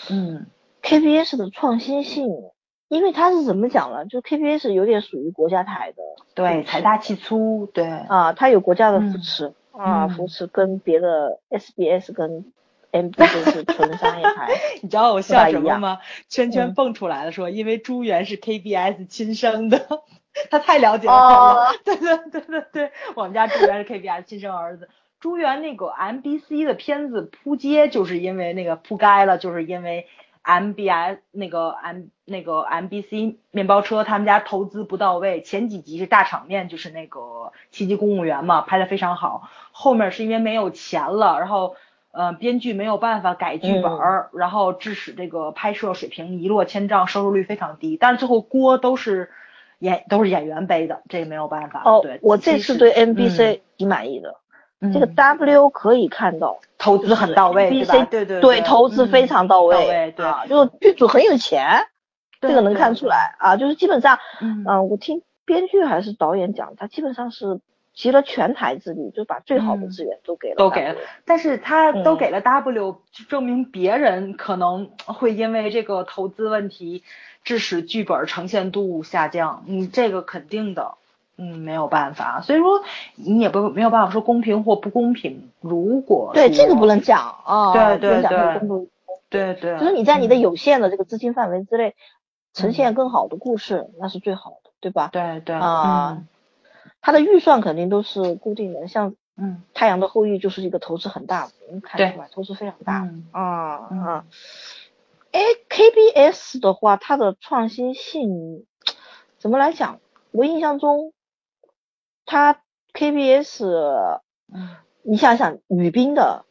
嗯。KBS 的创新性，因为它是怎么讲呢？就 KBS 有点属于国家台的，对，财大气粗，对，啊，它有国家的扶嗯持、啊，嗯扶持跟别的 SBS 跟 MBC 是纯商业台，你知道我笑什么吗？圈圈嗯蹦出来了，说因为朱元是 KBS 亲生的，他太了解了。对对对对对，我们家朱元是 KBS 亲生儿子。朱元那个 MBC 的片子扑街，就是因为那个扑街了，就是因为 MBS 那个 M 那个 MBC 面包车他们家投资不到位，前几集是大场面，就是那个七级公务员嘛，拍的非常好。后面是因为没有钱了，然后呃编剧没有办法改剧本儿，然后致使这个拍摄水平一落千丈，收视率非常低。但是最后锅都是演都是演员背的，这个没有办法。哦对，，我这次对 NBC 挺满意的，嗯这个 W 可以看到投资很到位，对吧？对对对，投资非常到位，到位对啊，就是剧组很有钱，对这个能看出来啊，就是基本上，嗯。嗯、我听编剧还是导演讲，他基本上是集了全台之力，就把最好的嗯。资源都给了，都给了，但是他都嗯给了 W，、就证明别人可能会因为这个投资问题，致使剧本呈现度下降。嗯，这个肯定的，嗯，没有办法。所以说你也不没有办法说公平或不公平。如果对这个不能讲啊，对对对对对，就是你在你的嗯有限的这个资金范围之内，呈现更好的故事，那是最好的，对吧？对对啊它的预算肯定都是固定的，像《嗯太阳的后裔》就是一个投资很大的，能看对出来投资非常大嗯啊嗯啊。哎，KBS 的话，它的创新性怎么来讲？我印象中，它 KBS，嗯你想想，女兵的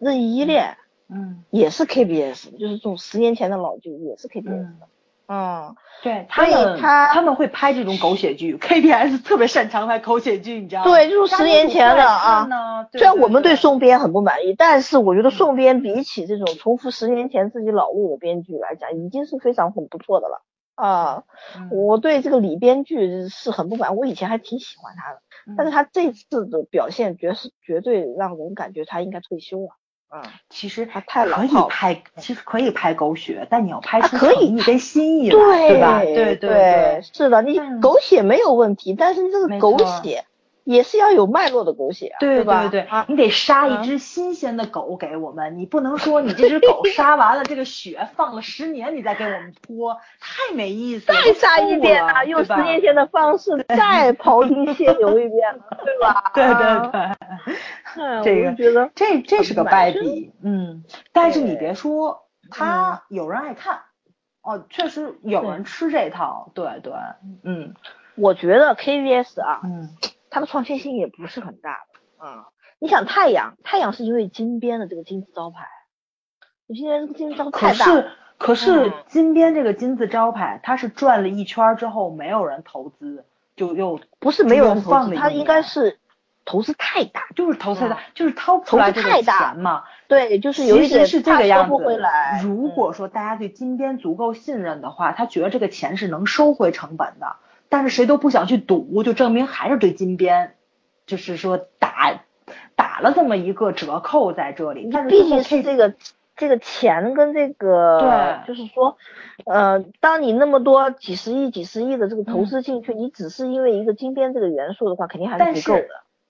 《任意依恋》嗯也是 KBS，就是这种十年前的老剧也是 KBS 嗯的。嗯，对他们他他们会拍这种狗血剧，KBS 特别擅长拍狗血剧，你知道吗？对，就是十年前的啊。虽然我们对宋宋编很不满意，但是我觉得宋编比起这种重复十年前自己老路的编剧来讲，已经是非常很不错的了啊。嗯。我对这个李编剧是很不满，我以前还挺喜欢他的，但是他这次的表现绝是绝对让人感觉他应该退休了嗯，其实他太老可以拍，其实可以拍狗血，但你要拍出啊可以诚意跟心意来，对对吧？对对是的，你嗯。狗血没有问题，但是这个狗血也是要有脉络的狗血啊，对吧？对对啊，你得杀一嗯只新鲜的狗给我们，你不能说你这只狗杀完了，这个血放了十年你再给我们泼，太没意思了，再杀一遍啊，用十年前的方式 再庖丁解牛一遍了，对吧？对对啊。对，哎，这个觉得这这是个败笔，嗯，但是你别说，他有人爱看，哦，确实有人吃这套，对对，嗯。我觉得 KVS 啊，嗯，它的创新性也不是很大的啊。你想太阳，太阳是因为金边的这个金字招牌，有些人这个金字招牌是可是嗯金边这个金字招牌，它是转了一圈之后没有人投资，就又不是没有人放投资，它应该是投资太大，就是投资太大嗯，就是掏不出来太大钱嘛。对，就是有一点其是这个样子。如果说大家对金边足够信任的话，他觉得这个钱是能收回成本的，但是谁都不想去赌，就证明还是对金边，就是说打打了这么一个折扣在这里。但是毕竟是这个这个钱跟这个，对就是说，呃，当你那么多几十亿、几十亿的这个投嗯资进去，你只是因为一个金边这个元素的话，肯定还是是不够的。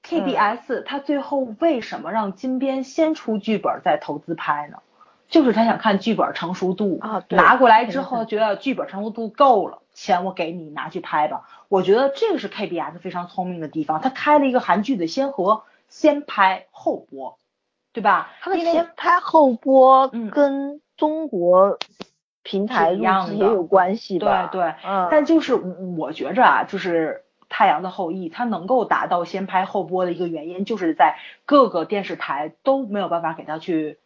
KBS 他最后为什么让金边先出剧本再投资拍呢？就是他想看剧本成熟度啊拿过来之后觉得剧本成熟度够了，钱我给你拿去拍吧。我觉得这个是 KBS 非常聪明的地方，他开了一个韩剧的先河，先拍后播，对吧？他的先拍后播嗯跟中国平台一样也有关系吧？对对，嗯，但就是我觉着啊，就是《太阳的后裔》，它能够达到先拍后播的一个原因，就是在各个电视台都没有办法给他去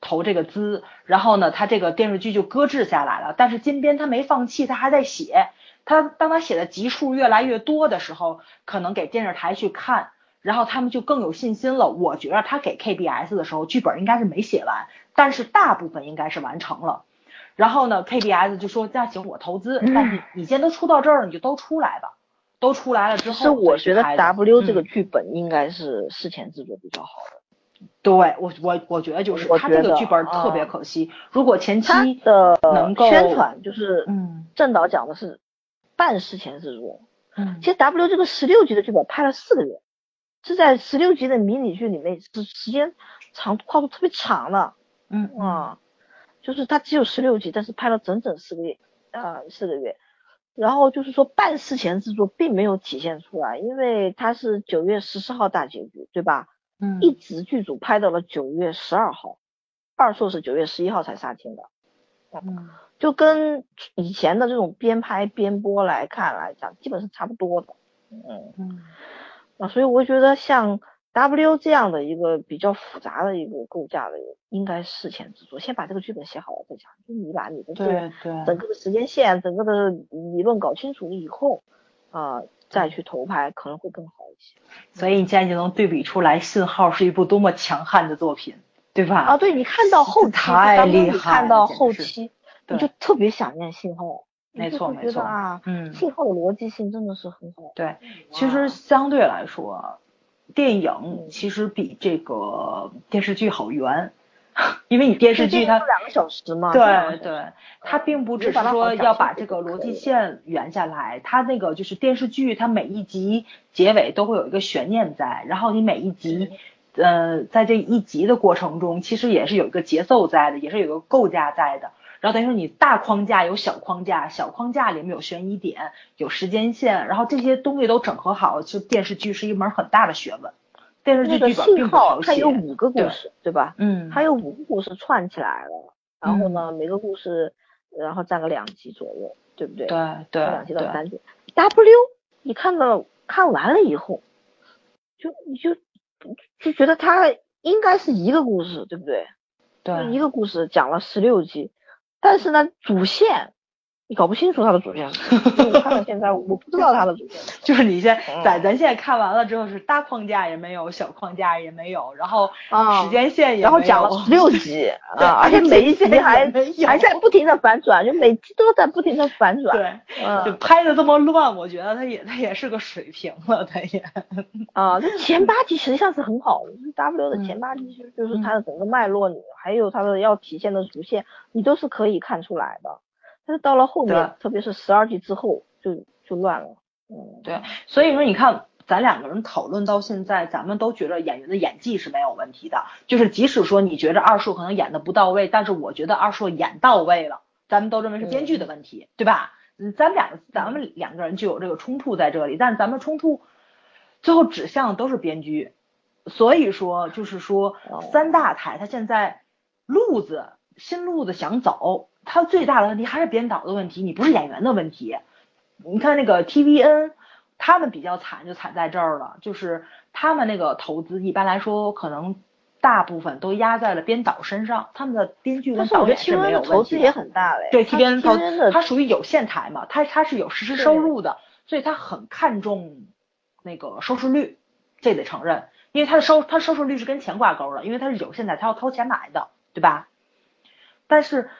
投这个资，然后呢，他这个电视剧就搁置下来了。但是金边他没放弃，他还在写。他当他写的集数越来越多的时候，可能给电视台去看，然后他们就更有信心了。我觉得他给 KBS 的时候，剧本应该是没写完，但是大部分应该是完成了。然后呢，KBS 就说那行我投资，但是你既然都出到这儿了，你就都出来吧。都出来了之后，是我觉得 W 这个嗯剧本应该是事前制作比较好的。对我我我觉得就是他这个剧本特别啊可惜，如果前期的能够宣传就是，嗯郑导讲的是半事前制作。嗯其实 W 这个十六集的剧本拍了四个月，是在十六集的迷你剧里面是时间长跨度特别长的嗯嗯啊，就是它只有十六集，但是拍了整整四个月啊四个月。然后就是说半事前制作并没有体现出来，因为它是九月十四号大结局，对吧？嗯一直剧组拍到了九月十二号，二硕是九月十一号才杀青的，嗯就跟以前的这种边拍边播来看来讲，基本是差不多的。嗯，嗯啊，所以我觉得像 W 这样的一个比较复杂的一个构架的，应该事前制作，先把这个剧本写好了再讲。就你把你的这个对对整个的时间线、整个的理论搞清楚了以后，啊、再去投拍可能会更好一些。所以你现在就能对比出来，《信号》是一部多么强悍的作品，对吧？啊，对你看到后期，太当你厉害了看到后期，你就特别想念信号，没错没错啊，嗯信号的逻辑性真的是很好。对，其实相对来说，电影其实比这个电视剧好圆，因为你电视剧它就两个小时嘛，对对，它并不只是说要把这个逻辑线圆下来，它那个就是电视剧，它每一集结尾都会有一个悬念在，然后你每一集，呃，在这一集的过程中，其实也是有一个节奏在的，也是有一个构架在的。然后等于说你大框架有小框架，小框架里面有悬疑点，有时间线，然后这些东西都整合好，就电视剧是一门很大的学问。电视剧那个剧本信号并不好写它有，五个故对事，对吧？嗯，它有五个故事串起来了，然后呢，每个故事然后占个两集左右，对不对？对对两集到，三集。W 你看到看完了以后，就你就就觉得它应该是一个故事，对不对？对一，个故事讲了十六集，但是呢，主线你搞不清楚他的主线我看到现在，我不知道他的主线。就是你现在咱咱现在看完了之后是大框架也没有，小框架也没有，然后啊时间线也然后没有讲了十 六集对啊，而且每一集还还在不停的反转，就每集都在不停的反转。对，就嗯拍的这么乱，我觉得他也他也是个水平了，他也。啊，这前八集实际上是很好的，W 的嗯前八集就是就是它的整个脉络，你还有它的要体现的主线，你都是可以看出来的。但是到了后面，特别是十二季之后，就就乱了。嗯，对，所以说你看，咱两个人讨论到现在，咱们都觉得演员的演技是没有问题的。就是即使说你觉得二硕可能演的不到位，但是我觉得二硕演到位了，咱们都认为是编剧的问题，对吧？嗯，咱们两个咱们两个人就有这个冲突在这里，但是咱们冲突最后指向都是编剧，所以说就是说哦三大台他现在路子新路子想走，他最大的问题还是编导的问题，你不是演员的问题。你看那个 TVN，他们比较惨，就惨在这儿了，就是他们那个投资一般来说可能大部分都压在了编导身上，他们的编剧跟导演是没有的投资也。很大嘞。对 TVN 投的它属于有线台嘛，它它是有实时收入的，所以它很看重那个收视率，这得承认，因为它的收它收视率是跟钱挂钩的，因为它是有线台，它要掏钱买的，对吧？但是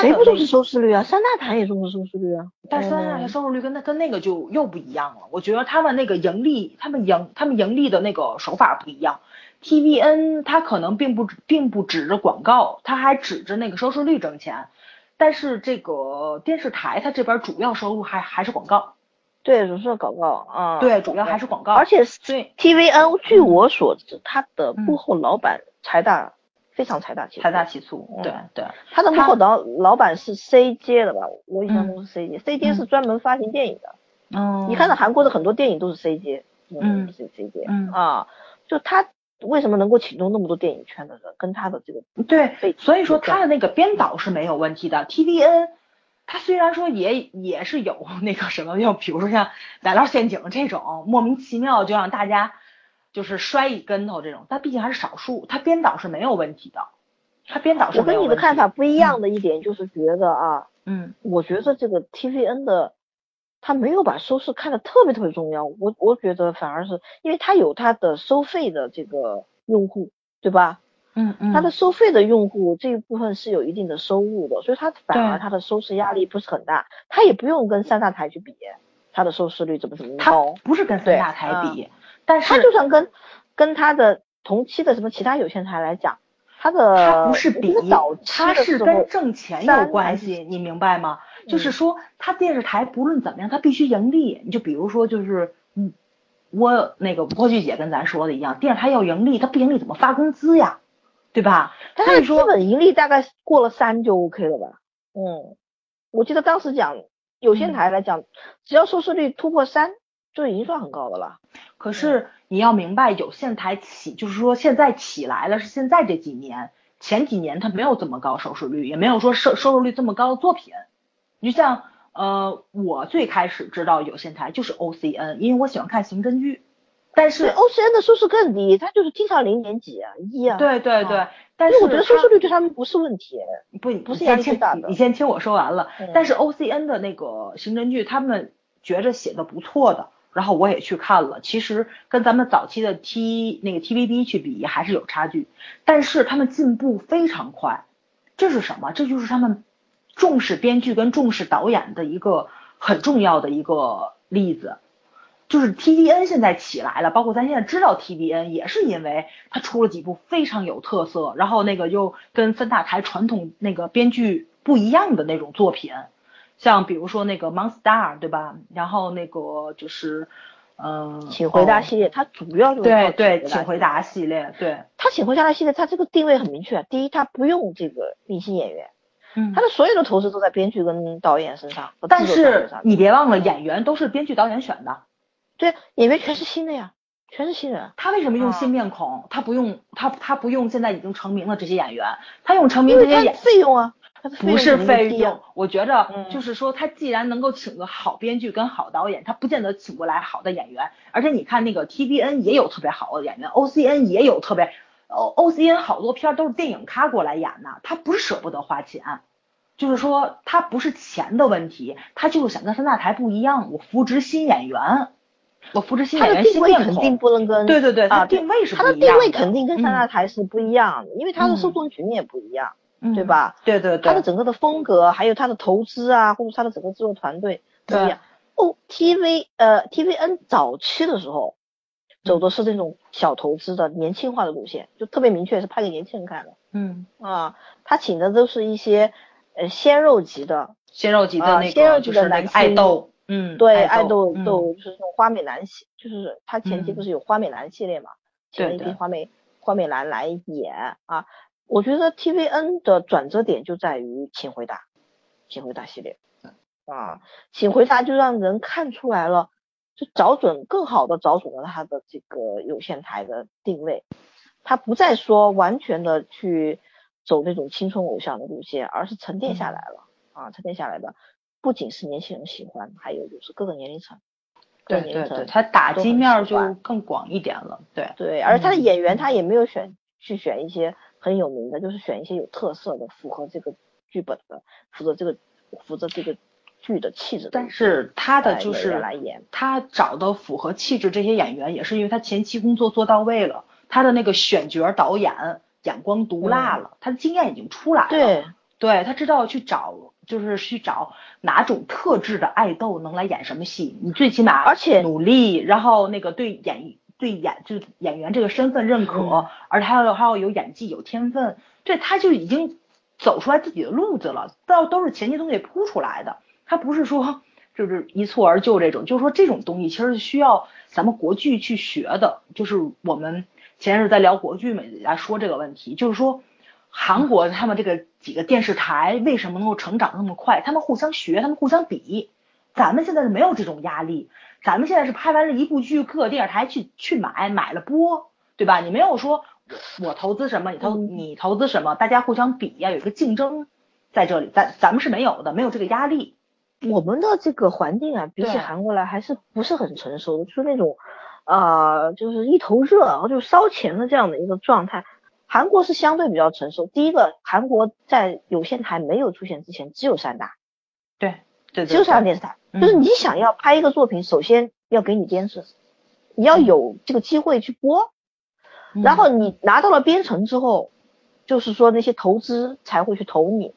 谁不重视收视率啊？三大台也重视收视率啊。但三大台嗯收视率跟那跟那个就又不一样了。我觉得他们那个盈利，他们盈他们盈利的那个手法不一样。TVN 它可能并不并不指着广告，它还指着那个收视率挣钱。但是这个电视台它这边主要收入还还是广告，对，主是广告啊。对，主要还是广告。而且 TVN 据我所知，它的嗯幕后老板财大，非常财大气粗。财大气粗，嗯对对，他的幕后老老板是 CJ 的吧？我印象嗯中是 CJ，CJ 是专门发行电影的。嗯，你看到韩国的很多电影都是 CJ，嗯是 CJ，嗯啊，就他为什么能够请动那么多电影圈的人，跟他的这个对，所以说他的那个编导是没有问题的。TVN，他虽然说也也是有那个什么，就比如说像《奶酪陷阱》这种莫名其妙就让大家就是摔一跟头这种，但毕竟还是少数，他编导是没有问题的。他编导是我跟你的看法不一样的一点就是觉得啊，嗯我觉得这个 TVN 的他没有把收视看得特别特别重要，我我觉得反而是因为他有他的收费的这个用户，对吧？嗯嗯，他的收费的用户这一部分是有一定的收入的，所以他反而他的收视压力不是很大，他也不用跟三大台去比，他的收视率怎么怎么他高，不是跟三大台嗯比，但他是就算跟跟他的同期的什么其他有线台来讲，他的他不是比他是跟挣钱有关系，你明白吗？就是嗯说，他电视台不论怎么样，他必须盈利。你就比如说，就是嗯，我那个郭菊姐跟咱说的一样，电视台要盈利，他不盈利怎么发工资呀？对吧？但他的资所以说，本盈利大概过了三就 OK 了吧？嗯，我记得当时讲有线台来讲，只要收视率突破三，就已经算很高的了。可是你要明白，有线台起，就是说现在起来了，是现在这几年，前几年它没有这么高收视率，也没有说收收视率这么高的作品。你就像呃，我最开始知道有线台就是 OCN，因为我喜欢看刑侦剧，但是 OCN 的收视更低，它就是经常零点几啊一啊。，对对对啊，但是我觉得收视率对他们不是问题。不不是压你先听力大的你先听我说完了。嗯但是 OCN 的那个刑侦剧，他们觉着写的不错的，然后我也去看了。其实跟咱们早期的 T 那个 TVB 去比还是有差距，但是他们进步非常快。这是什么？这就是他们重视编剧跟重视导演的一个很重要的一个例子。就是 TVN 现在起来了，包括咱现在知道 TVN 也是因为它出了几部非常有特色，然后那个又跟三大台传统那个编剧不一样的那种作品，像比如说那个 Monster 对吧？然后那个就是，嗯、请回答哦系列，它主要就是靠对对，请请回答系列，对，它请回答系列，它这个定位很明确。第一，它不用这个明星演员，嗯它的所有的投资都在编剧跟导演身上，但是你别忘了，演员都是编剧导演选的。对演员全是新的呀，全是新人。他为什么用啊新面孔？他不用他他不用现在已经成名了这些演员，他用成名因为它这些演费用啊，不是费用，我觉着嗯。就是说，他既然能够请个好编剧跟好导演，他不见得请过来好的演员。而且你看那个 TBN 也有特别好的演员，OCN 也有特别，O OCN 好多片儿都是电影咖过来演的，他不是舍不得花钱，就是说他不是钱的问题，他就是想跟三大台不一样，我扶植新演员，我扶植新演员，定位肯定不能跟对对对，他定位是他的定位肯定跟三大台是不一样的，因为他的受众群也不一样，对吧？对对对，他的整个的风格，还有他的投资啊，或者他的整个制作团队不一样。哦，TV 呃 TVN 早期的时候。走的是这种小投资的年轻化的路线，就特别明确是拍给年轻人看的。嗯啊，他请的都是一些呃鲜肉级的，鲜肉级的那个鲜肉级的男爱豆。嗯，对，爱豆豆就是那种花美男系，就是他前期不是有花美男系列嘛，请了一批花美花美男来演啊。我觉得 TVN 的转折点就在于请回答，请回答系列啊，请回答就让人看出来了。就找准更好的找准了他的这个有线台的定位，他不再说完全的去走那种青春偶像的路线，而是沉淀下来了啊，沉淀下来的。不仅是年轻人喜欢，还有就是各个年龄层，对对对，他打击面就更广一点了，对。对，而他的演员他也没有选去选一些很有名的，就是选一些有特色的，符合这个剧本的，符合这个符合这个。剧的气质，但是他的就是来演他找的符合气质这些演员，也是因为他前期工作做到位了，他的那个选角导演眼光毒辣了，他的经验已经出来了，对，对他知道去找就是去找哪种特质的爱豆能来演什么戏，你最起码而且努力，然后那个对演对演就是演员这个身份认可，而他还要还要有演技有天分，对他就已经走出来自己的路子了，到都是前期东西铺出来的。他不是说就是一蹴而就这种，就是说这种东西其实是需要咱们国剧去学的。就是我们前日在聊国剧嘛，来说这个问题，就是说韩国他们这个几个电视台为什么能够成长那么快？他们互相学，他们互相比。咱们现在是没有这种压力，咱们现在是拍完了一部剧，各个电视台去去买买了播，对吧？你没有说我投资什么，你投你投资什么，大家互相比呀，有一个竞争在这里，咱咱们是没有的，没有这个压力。我们的这个环境啊，比起韩国来还是不是很成熟的，就是那种，呃，就是一头热，然后就烧钱的这样的一个状态。韩国是相对比较成熟。第一个，韩国在有线台没有出现之前，只有三大，对，对，只有三大电视台。就是你想要拍一个作品，首先要给你编制，你要有这个机会去播，然后你拿到了编程之后，就是说那些投资才会去投你。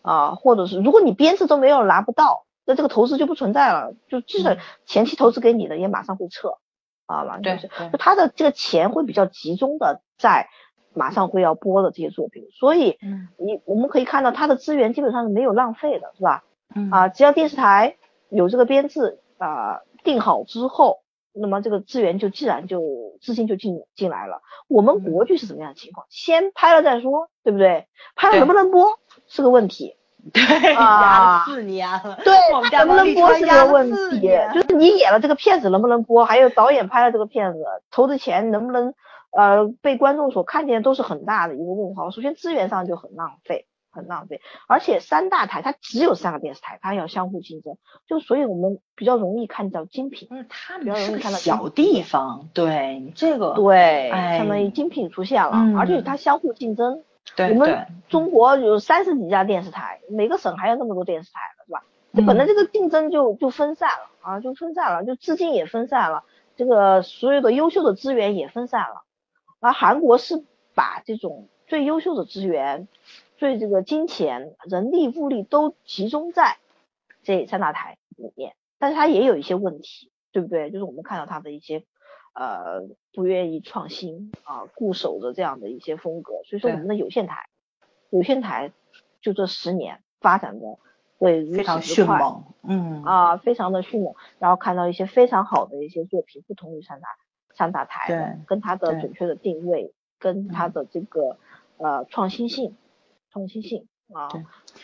啊，或者是如果你编制都没有拿不到，那这个投资就不存在了，就即使前期投资给你的也马上会撤，啊，马上对，就他的这个钱会比较集中的在马上会要播的这些作品，所以你我们可以看到他的资源基本上是没有浪费的，是吧？啊，只要电视台有这个编制啊定好之后，那么这个资源就自然就资金就进进来了。我们国剧是什么样的情况？先拍了再说，对不对？拍了能不能播是个问题。对，压了四年了。对，能不能播是个问题，就是你演了这个片子能不能播，还有导演拍了这个片子投的钱能不能呃被观众所看见，都是很大的一个问号。首先资源上就很浪费，很浪费，而且三大台它只有三个电视台，它要相互竞争，就所以我们比较容易看到精品。嗯，它比较容易看到小地方，对这个对，相当于精品出现了，而且它相互竞争。我们中国有三十几家电视台，每个省还有那么多电视台了，是吧？这本来这个竞争就就分散了啊，就分散了，就资金也分散了，这个所有的优秀的资源也分散了。而韩国是把这种最优秀的资源、最这个金钱、人力物力都集中在这三大台里面，但是它也有一些问题，对不对？就是我们看到它的一些。呃，不愿意创新啊，固守着这样的一些风格，所以说我们的有线台，有线台就这十年发展的会非常迅猛，嗯啊，非常的迅猛，然后看到一些非常好的一些作品，不同于三大三大台，对，跟它的准确的定位，跟它的这个呃创新性，创新性啊，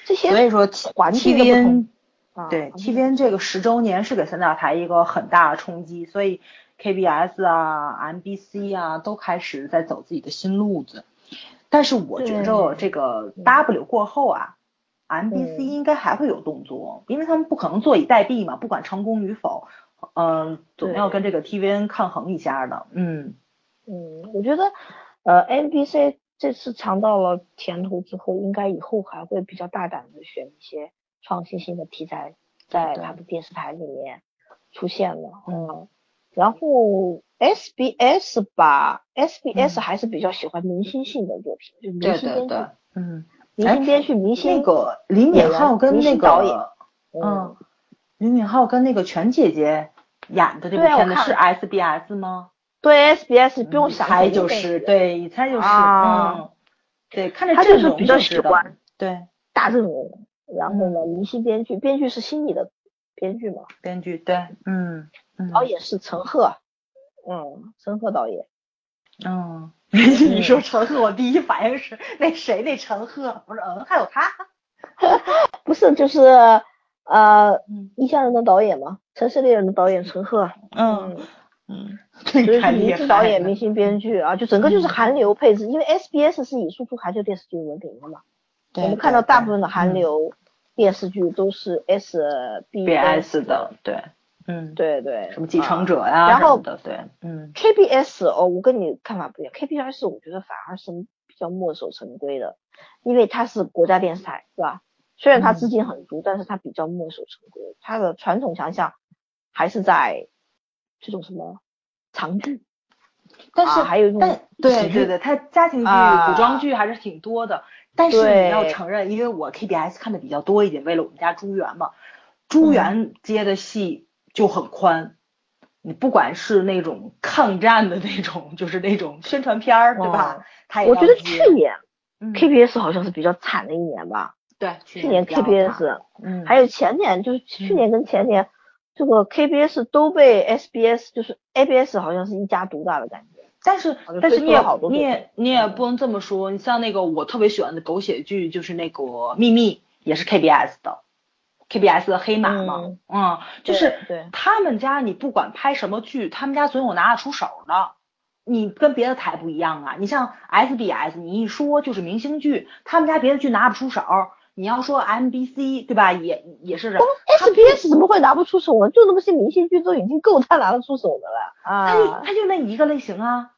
这些所以说环境对，T V N 这个十周年是给三大台一个很大的冲击，所以。KBS 啊，MBC 啊，都开始在走自己的新路子，但是我觉着这个 W 过后啊，MBC 应该还会有动作，因为他们不可能坐以待毙嘛，不管成功与否，嗯，总要跟这个 TVN 抗衡一下的，嗯。嗯，我觉得呃，MBC 这次尝到了甜头之后，应该以后还会比较大胆的选一些创新性的题材，在他的电视台里面出现了。嗯，然后 SBS 吧，SBS 还是比较喜欢明星性的作品，就明星编剧，嗯，明星编剧，明星那个李敏镐跟那导演，嗯，李敏镐跟那个全姐姐演的这部片子是 SBS 吗？对 SBS 不用想，猜就是对，一猜就是，嗯，对，看着阵容比较喜欢，对，大阵容，然后呢，明星编剧，编剧是心里的编剧嘛，编剧对，嗯，导演是陈赫，嗯，陈赫导演，嗯，你说陈赫，我第一反应是那谁那陈赫，不是，嗯，还有他，不是，就是呃，异乡人的导演嘛，城市猎人的导演陈赫，嗯。嗯，所以是明星导演、明星编剧啊，就整个就是韩流配置，因为 SBS 是以输出韩流电视剧闻名的嘛。我们看到大部分的韩流电视剧都是 SBS 的，对，嗯，对对，什么继承者呀，然后的，对，嗯，KBS 哦，我跟你看法不一样，KBS 我觉得反而是比较墨守成规的，因为它是国家电视台，是吧？虽然它资金很足，但是它比较墨守成规，它的传统强项还是在。这种什么长剧，但是还有一种对对对，它家庭剧、古装剧还是挺多的。但是你要承认，因为我 KBS 看的比较多一点，为了我们家朱元嘛，朱元接的戏就很宽。你不管是那种抗战的那种，就是那种宣传片儿，对吧？我觉得去年 KBS 好像是比较惨的一年吧。对，去年 KBS，嗯，还有前年，就是去年跟前年。这个 KBS 都被 SBS，就是 ABS 好像是一家独大的感觉。但是但是你也你也你也不能这么说。你像那个我特别喜欢的狗血剧，就是那个秘密，也是 KBS 的，KBS 的黑马嘛。嗯，就是他们家你不管拍什么剧，他们家总有拿得出手的。你跟别的台不一样啊。你像 SBS，你一说就是明星剧，他们家别的剧拿不出手。你要说 MBC 对吧？也也是。SBS 怎么会拿不出手呢？就那么些明星剧都已经够他拿得出手的了啊！他就他就那一个类型啊。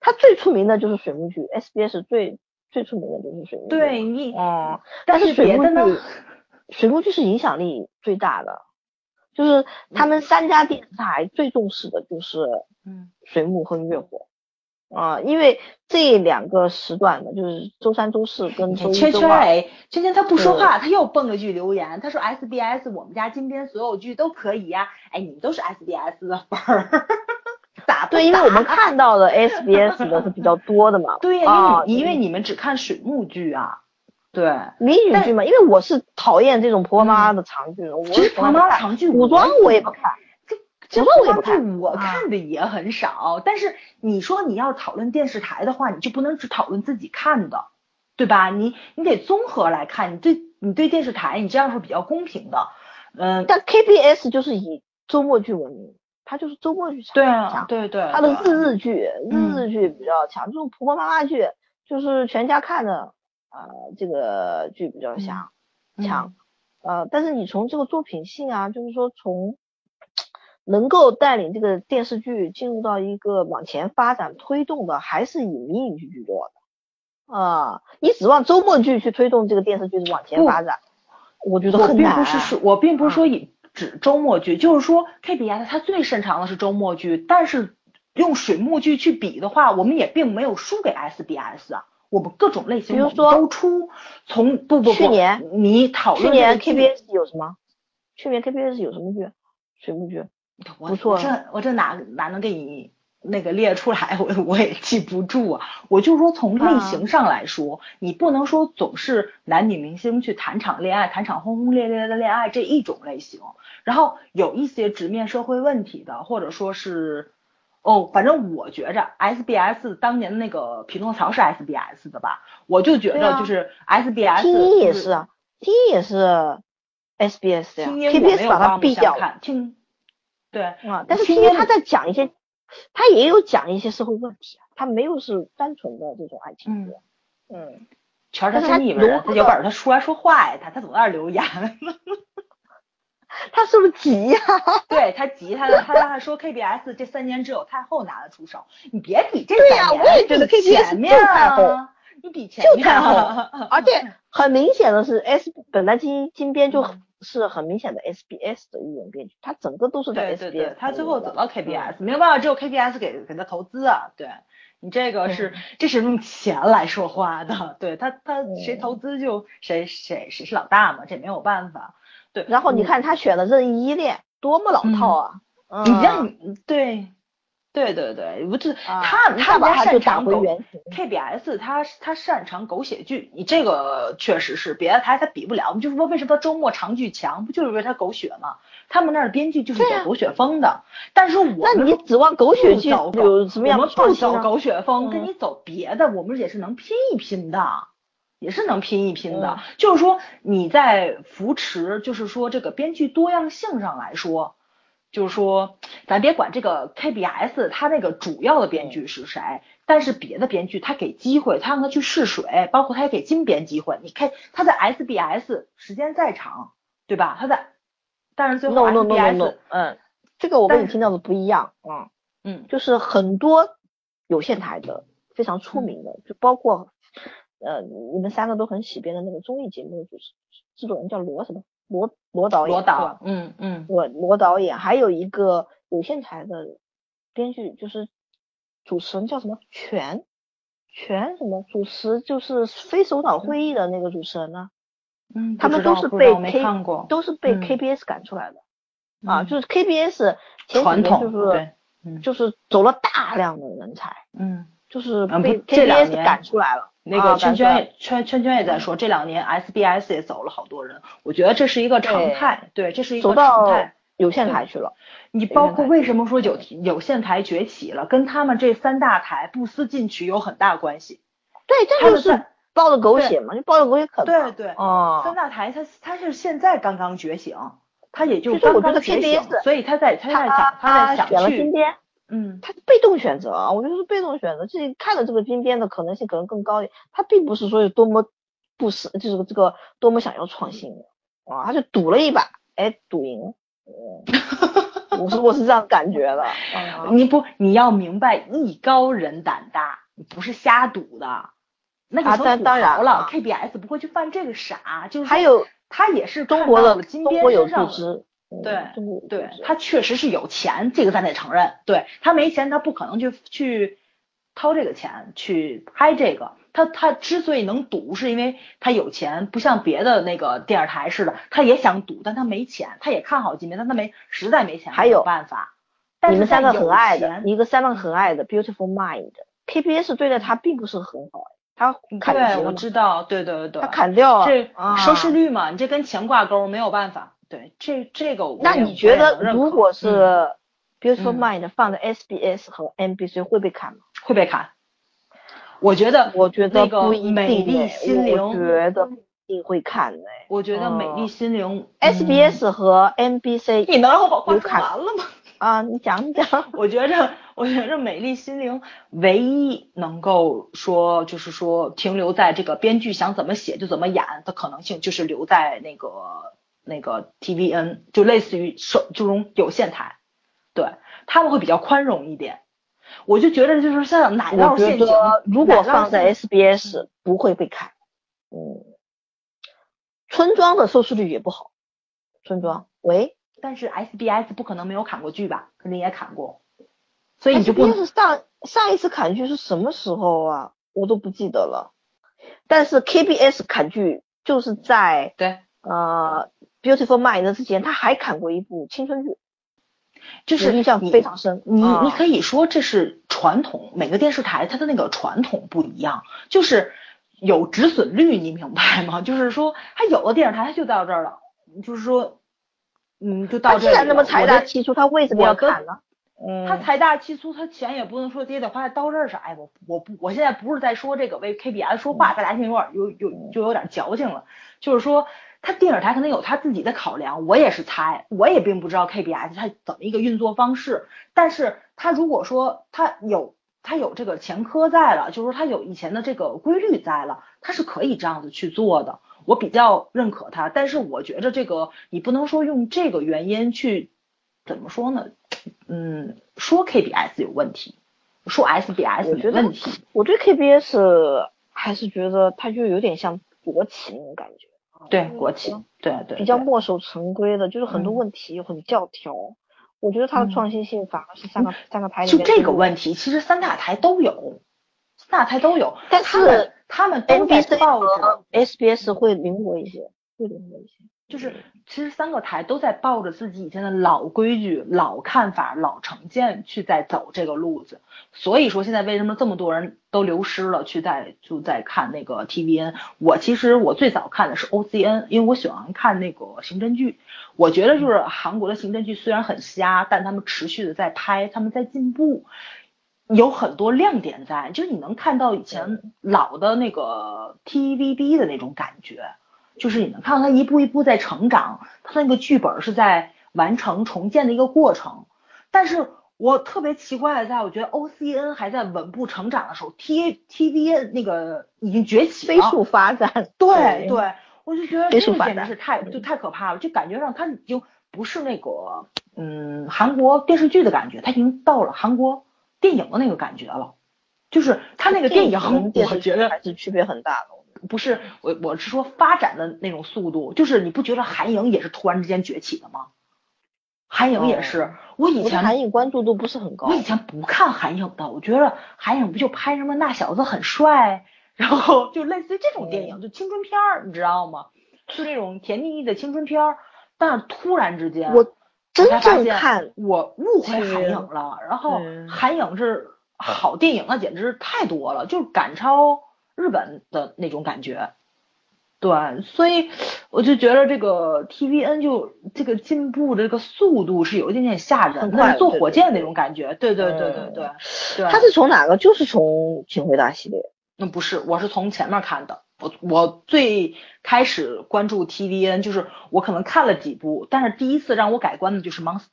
他最出名的就是水幕剧，SBS 最最出名的就是水幕剧。对你哦，但是水幕剧，水幕剧是影响力最大的，就是他们三家电视台最重视的就是嗯水幕和月火。啊，因为这两个时段的，就是周三、周四跟周一、周二。哎，圈圈他不说话，他又蹦了句留言，他说 SBS 我们家今天所有剧都可以呀。哎，你们都是 SBS 的粉儿，咋对？因为我们看到的 SBS 的是比较多的嘛。对呀，因为因为你们只看水幕剧啊。对，迷你剧嘛，因为我是讨厌这种婆妈的长剧，我婆妈长剧古装我也不看。这古装剧我看的也很少，但是你说你要讨论电视台的话，你就不能只讨论自己看的，对吧？你你得综合来看，你对你对电视台，你这样是比较公平的。嗯，但 KBS 就是以周末剧闻名，它就是周末剧强。对啊，对对。它的日日剧，日日剧比较强，这种婆婆妈妈剧就是全家看的，呃，这个剧比较强强。呃，但是你从这个作品性啊，就是说从。能够带领这个电视剧进入到一个往前发展推动的，还是以迷你剧居多的啊！你指望周末剧去推动这个电视剧往前发展，我觉得很难。我并不是说，我并不是说以指周末剧，就是说 KBS 它最擅长的是周末剧，但是用水幕剧去比的话，我们也并没有输给 SBS 啊。我们各种类型都出，从不不不，去年你讨论去年 KBS 有什么？去年 KBS 有什么剧？水幕剧？不错，这我这哪哪能给你那个列出来？我我也记不住啊。我就说从类型上来说，你不能说总是男女明星去谈场恋爱，谈场轰轰烈烈的恋爱这一种类型。然后有一些直面社会问题的，或者说是哦，反正我觉着 SBS 当年的那个匹诺曹是 SBS 的吧？我就觉得就是 SBS。听音也是啊，听音也是 SBS 呀 TBS 把它毙掉了。听。对。啊，但是今天他在讲一些，他也有讲一些社会问题啊，他没有是单纯的这种爱情剧，嗯，全是他他有本事他出来说话呀，他他总在那留言，他是不是急呀？对他急，他他他说 KBS 这三年只有太后拿得出手，你别比这对呀三年，我也觉得 KBS 前面太后啊，你比前面就太后啊，而且很明显的是 S 本来金金边就嗯。是很明显的 SBS 的一种编剧，他整个都是在 SBS 对对，他最后走到嗯。KBS，没有办法，只有 KBS 给给他投资啊，对。你这个是，这是用钱来说话的，对他他谁投资就谁谁谁是老大嘛，这没有办法。对，然后你看他选的任意依恋多么老套啊！嗯。你让你对对对对，不是啊他他们家他就打擅长狗回原形 KBS 他他擅长狗血剧，你这个确实是别的台他比不了。就是说为什么周末长剧强，不就是因为他狗血吗？他们那儿的编剧就是走狗血风的，但是我那们你指望狗血剧有什么样的我们不走创新呢？狗血风，跟嗯你走别的，我们也是能拼一拼的，也是能拼一拼的。嗯就是说你在扶持，就是说这个编剧多样性上来说，就是说咱别管这个 KBS 它那个主要的编剧是谁，但是别的编剧他给机会，他让他去试水，包括他也给金编机会。你看他在 SBS 时间再长，对吧？他在，但是最后 no no no，嗯，这个我跟你听到的不一样啊。嗯就是很多有线台的非常出名的，就包括呃你们三个都很喜编的那个综艺节目的主持制作人叫罗什么罗罗导演罗导，嗯嗯。罗罗导演，还有一个有线台的编剧就是主持人叫什么？全全什么？主持就是非首脑会议的那个主持人呢，嗯，他们都是被 K 看过，都是被嗯。KBS 赶出来的啊，嗯就是 KBS 前几传统年就是就是走了大量的人才。嗯。就是嗯被这两 KBS 年赶出来了。那啊个圈圈圈圈圈也在说，这两年 SBS 也走了好多人，我觉得这是一个常态，对，这是一个常态。有线台去了。你包括为什么说有有线台崛起了，跟他们这三大台不思进取有很大关系。对，这就是们在抱着狗血嘛，就抱着狗血啃嘛。对对，哦三大台它它是现在刚刚觉醒，它也就刚刚觉醒所以他在他在想他在想去，边，嗯，他是被动选择啊，我觉得是被动选择。自己看了这个金边的可能性可能更高一点，他并不是说有多么不是，就是这个多么想要创新啊，他就赌了一把，哎，赌赢了。嗯，我是我是这样感觉的。啊你不你要明白艺高人胆大，你不是瞎赌的。那啊个当当然了啊，KBS 不会去犯这个傻，就是还有他也是中国的中国有边身上组织，嗯对中国有对对他确实是有钱，这个咱得承认。对他没钱，他不可能去去掏这个钱去拍这个。他他之所以能赌，是因为他有钱，不像别的那个电视台似的，他也想赌，但他没钱，他也看好金边，但他没实在没钱，还有办法。但是你们三个很爱的，一个三个很爱的 Beautiful Mind，KBS 对待他并不是很好，他砍对，我知道，对对对，他砍掉了这啊收视率嘛，你这跟钱挂钩，没有办法。对，这这个我那你觉得如果是嗯 Beautiful 嗯 Mind 放在 SBS 和 NBC 会被砍吗？会被砍？我觉得，我觉得那个美丽哎心灵，我觉得不一定会砍的哎。我觉得美丽嗯心灵、嗯 SBS 和 NBC 你能让我把话说完了吗？啊，你讲你讲。我觉着，我觉着美丽心灵唯一能够说，就是说停留在这个编剧想怎么写就怎么演的可能性，就是留在那个那个 TVN，就类似于手这种有线台，对他们会比较宽容一点。我就觉得就是像奶酪陷阱得，如果放在 SBS 不会被砍。嗯，村庄的收视率也不好。村庄，喂但是 SBS 不可能没有砍过剧吧？肯定也砍过，所以你就不上上一次砍剧是什么时候啊？我都不记得了。但是 KBS 砍剧就是在对，呃 Beautiful Mind 之前，他还砍过一部青春剧，就是印象非常深。你啊你可以说这是传统，每个电视台它的那个传统不一样，就是有止损率，你明白吗？就是说，它有的电视台它就到这儿了，就是说，嗯，就到他既这里了。然那么财大气粗，他为什么要砍呢？嗯，他财大气粗，他钱也不能说爹得花在刀刃上。哎，我我不，我现在不是在说这个为 KBS 说话，大家听有点有有就有点矫情了。就是说，他电视台可能有他自己的考量，我也是猜，我也并不知道 KBS 它怎么一个运作方式。但是他如果说他有他有这个前科在了，就是说他有以前的这个规律在了，他是可以这样子去做的。我比较认可他，但是我觉着这个你不能说用这个原因去怎么说呢？嗯，说 KBS 有问题，说 SBS 有问题。我对 KBS 还是觉得它就有点像国企那种感觉。对国企，对对，比较墨守成规的，就是很多问题很教条。我觉得它的创新性反而是三个三个台里面。就这个问题，其实三大台都有，三大台都有，但是他们都在报着 SBS 会灵活一些，会灵活一些。就是其实三个台都在抱着自己以前的老规矩、老看法、老成见去在走这个路子，所以说现在为什么这么多人都流失了，去在就在看那个 TVN。我其实我最早看的是 OCN，因为我喜欢看那个刑侦剧。我觉得就是韩国的刑侦剧虽然很瞎，但他们持续的在拍，他们在进步，有很多亮点在，就是你能看到以前老的那个 TVB 的那种感觉。就是你能看到他一步一步在成长，他那个剧本是在完成重建的一个过程。但是我特别奇怪的在，我觉得 O C N 还在稳步成长的时候，T T V N 那个已经崛起飞速发展。对对，我就觉得这个简直是太就太可怕了，就感觉上他已经不是那个嗯韩国电视剧的感觉，他已经到了韩国电影的那个感觉了。就是他那个电影，我觉得还是区别很大的。不是我，我是说发展的那种速度，就是你不觉得韩影也是突然之间崛起的吗？韩影也是，我以前韩影关注度不是很高。我以前不看韩影的，我觉得韩影不就拍什么那小子很帅，然后就类似于这种电影，就青春片儿，你知道吗？就那种甜蜜蜜的青春片儿。但是突然之间，我真正看我误会韩影了，然后韩影是好电影啊，简直太多了，就赶超。日本的那种感觉，对，所以我就觉得这个 T V N 就这个进步的这个速度是有一点点吓人，的，坐火箭那种感觉，对对对对对对。他是从哪个？就是从《请回答》系列？那不是，我是从前面看的。我我最开始关注 T V N，就是我可能看了几部，但是第一次让我改观的就是《Monster》。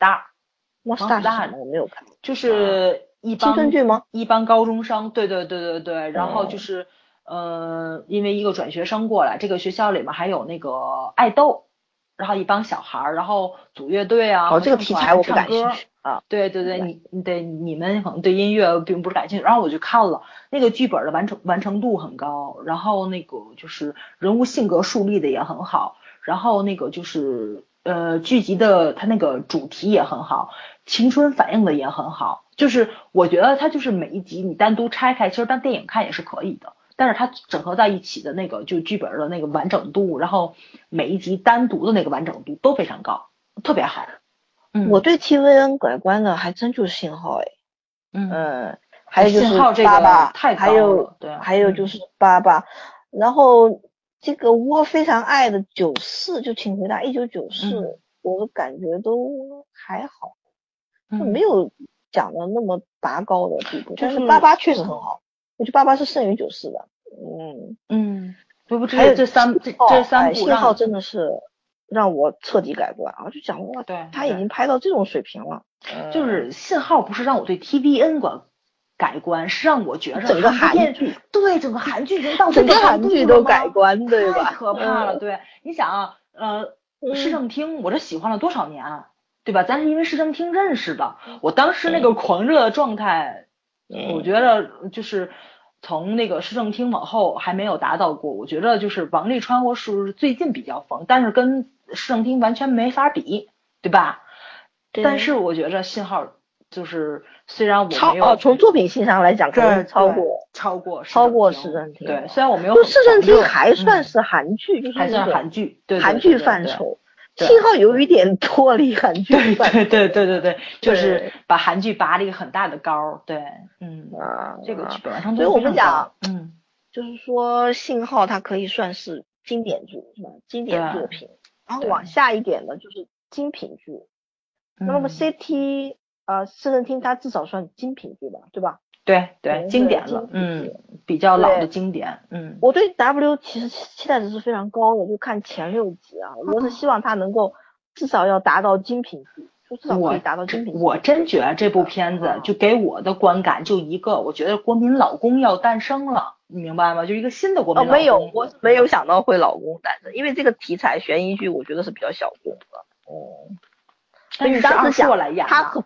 Monster 我没有看，就是一帮青春剧吗？一帮高中生，对对对对对，然后就是。呃，因为一个转学生过来，这个学校里面还有那个爱豆，然后一帮小孩儿，然后组乐队啊，哦，这个题材我不感兴趣啊。对对对，你对你们可能对音乐并不是感兴趣，然后我就看了那个剧本的完成完成度很高，然后那个就是人物性格树立的也很好，然后那个就是呃剧集的它那个主题也很好，青春反映的也很好，就是我觉得它就是每一集你单独拆开，其实当电影看也是可以的。但是它整合在一起的那个就剧本的那个完整度，然后每一集单独的那个完整度都非常高，特别好。嗯，我对 TVN 改观的还真就是信号哎。嗯，还有就是爸爸，还有对，还有就是爸爸。然后这个我非常爱的九四，就请回答一九九四，我的感觉都还好，就没有讲的那么拔高的地步。但是八八确实很好。我觉得爸爸是胜于九四的，嗯嗯，不不，还有这三这这三部，信号真的是让我彻底改观啊！就讲哇，对，他已经拍到这种水平了，就是信号不是让我对 T V N 观改观，是让我觉得整个韩剧，对整个韩剧已经到整个韩剧都改观，对吧？太可怕了，对，你想啊，呃，市政厅我这喜欢了多少年，对吧？咱是因为市政厅认识的，我当时那个狂热的状态。我觉得就是从那个市政厅往后还没有达到过。我觉得就是王沥川，我是最近比较疯，但是跟市政厅完全没法比，对吧？但是我觉得信号就是虽然我超哦，从作品性上来讲，可能超过超过超过市政厅。对，虽然我没有。市政厅还算是韩剧，就是还算韩剧，对韩剧范畴。信号有一点脱离韩剧，对对对对对对，就是把韩剧拔了一个很大的高，对，嗯。啊，这个剧本完成度所以我们讲，嗯，就是说信号它可以算是经典剧，是吧？经典作品，然后往下一点呢就是精品剧，那么 CT 呃市政厅它至少算精品剧吧，对吧？对对，经典了，嗯，比较老的经典，嗯，我对 W 其实期待值是非常高的，就看前六集啊，我是希望它能够至少要达到精品剧，就至少可我以达到精品。我真觉得这部片子嗯就给我的观感就一个，我觉得国民老公要诞生了，你明白吗？就一个新的国民哦，老公。没有，我没有想到会老公诞生，因为这个题材悬疑剧，我觉得是比较小众的。哦，但是你当时想来演他可，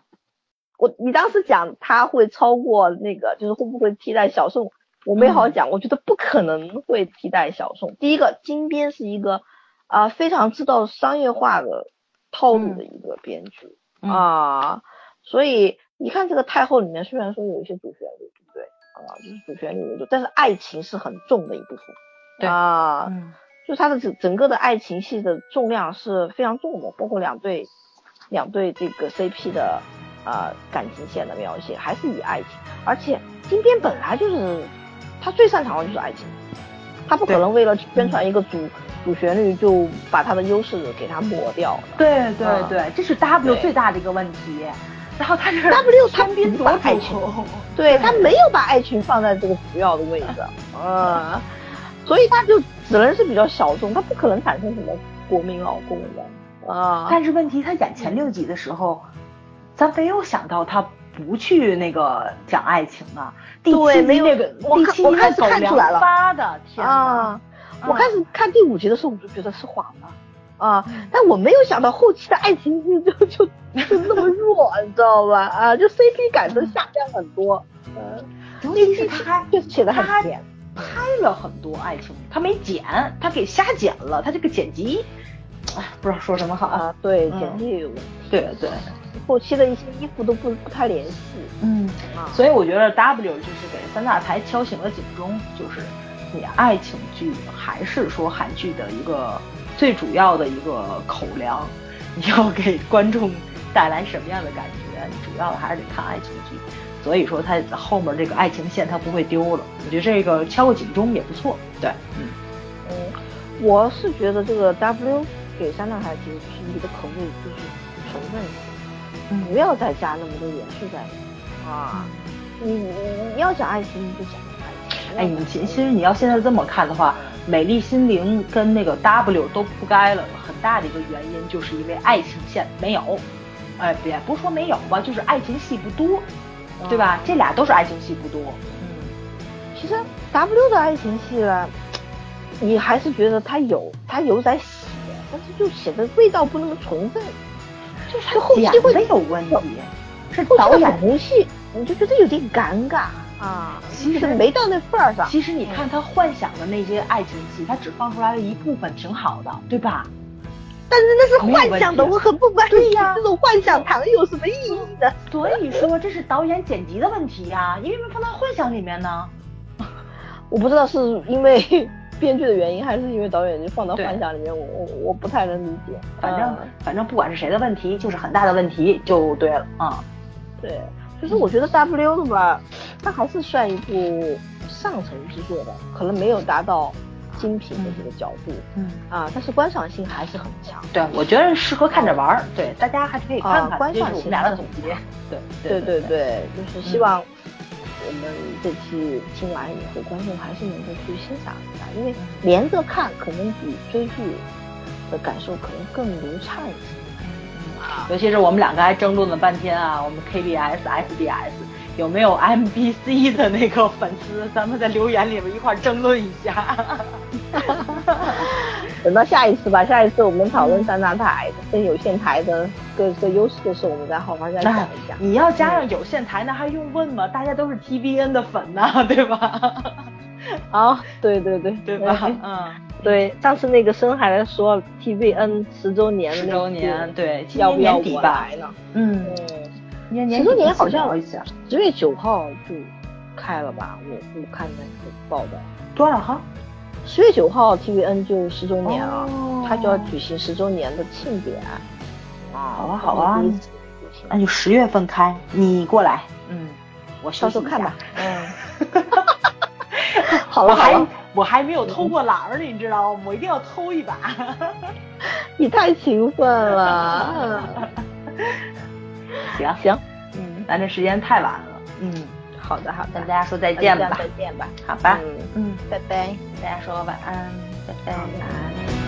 我你当时讲他会超过那个，就是会不会替代小宋？我没好嗯讲，我觉得不可能会替代小宋。第一个，金边是一个啊、非常知道商业化的套路的一个编剧、嗯啊，所以你看这个太后里面虽然说有一些主旋律，对不对啊？就是主旋律为主，但是爱情是很重的一部分。对啊，嗯就它的整整个的爱情戏的重量是非常重的，包括两对两对这个 CP 的呃感情线的描写，还是以爱情，而且金边本来就是他最擅长的就是爱情，他不可能为了宣传一个主主旋律就把他的优势给他抹掉的。对对嗯对，这是 W 最大的一个问题。然后他是 W 他边不把夺爱情，对他没有把爱情放在这个主要的位置，嗯，所以他就只能是比较小众，他不可能产生什么国民老公的啊。但是问题，他演前六集的时候，咱没有想到他不去那个讲爱情啊。第七集那个，我我开始看出来了发的，天哪！啊，我嗯开始看第五集的时候，我就觉得是谎了啊，但我没有想到后期的爱情戏就就就那么弱，你知道吧？啊，就 CP 感都下降很多，嗯，尤其是他还就写的他很甜，拍了很多爱情，他没剪，他给瞎剪了，他这个剪辑，哎，不知道说什么好。啊，对，嗯简介有问题，对对，后期的一些衣服都不不太联系嗯，啊，所以我觉得 W 就是给三大台敲醒了警钟，就是你爱情剧还是说韩剧的一个最主要的一个口粮，你要给观众带来什么样的感觉？你主要的还是得看爱情剧。所以说它后面这个爱情线它不会丢了，我觉得这个敲个警钟也不错。对，嗯嗯，我是觉得这个 W 给三大台其实就是你的口味就是纯正一点，不要再加那么多元素在里面啊。你你你要讲爱情你就讲爱情，哎，你其其实你要现在这么看的话，美丽心灵跟那个 W 都铺盖了，很大的一个原因就是因为爱情线没有，哎，别不是说没有吧，就是爱情戏不多，对吧？这俩都是爱情戏不多。嗯，其实 W 的爱情戏呢，你还是觉得他有他有在写，但是就显得味道不那么纯正，就是就后期会的有问题，是导演戏你就觉得有点尴尬啊，其实是没到那份儿上。其实你看他幻想的那些爱情戏，他只放出来了一部分，挺好的，对吧？但是那是幻想的，我很不满意。对呀这种幻想糖有什么意义呢？所以说这是导演剪辑的问题呀、因为没放到幻想里面呢。我不知道是因为编剧的原因，还是因为导演就放到幻想里面，我我我不太能理解。反正、嗯反正不管是谁的问题，就是很大的问题，就对了啊。对，其实我觉得 W 的吧，它还是算一部上层之作的，可能没有达到精品的这个角度、嗯，啊，但是观赏性还是很强。对，我觉得适合看着玩儿，对，大家还是可以看看。啊观赏性我们俩的总结。对对对对对，就是希望我们这期听完以后，观众还是能够去欣赏一下，因为连着看可能比追剧的感受可能更流畅一些。啊，尤其是我们两个还争论了半天啊，我们 KBS、SBS 有没有 MBC 的那个粉丝，咱们在留言里面一块儿争论一下。等到下一次吧，下一次我们讨论三大台跟有线台的各个优势的时候，我们再好好再讲一下。你要加上有线台，那还用问吗？大家都是 TVN 的粉 呐、对吧？啊，对对对，对吧？嗯，对，上次那个深海来说 TVN 十周年的周年，对，今要不要我来？呢？嗯，十周年好像聊一下，十月九号就开了吧？我我看那个报道，多少号？十月九号 TVN 就十周年了，哦就要举行十周年的庆典。啊，好啊好啊那就十月份开，你过来。嗯，我到时候看吧。嗯。好我还了好了，我还没有偷过懒儿呢，你知道吗？我一定要偷一把。你太勤奋了。行，行，嗯，咱这时间太晚了，嗯，好的好的，跟大家说再见吧。再见吧，好吧，嗯，嗯，拜拜。大家说晚安，拜拜。晚安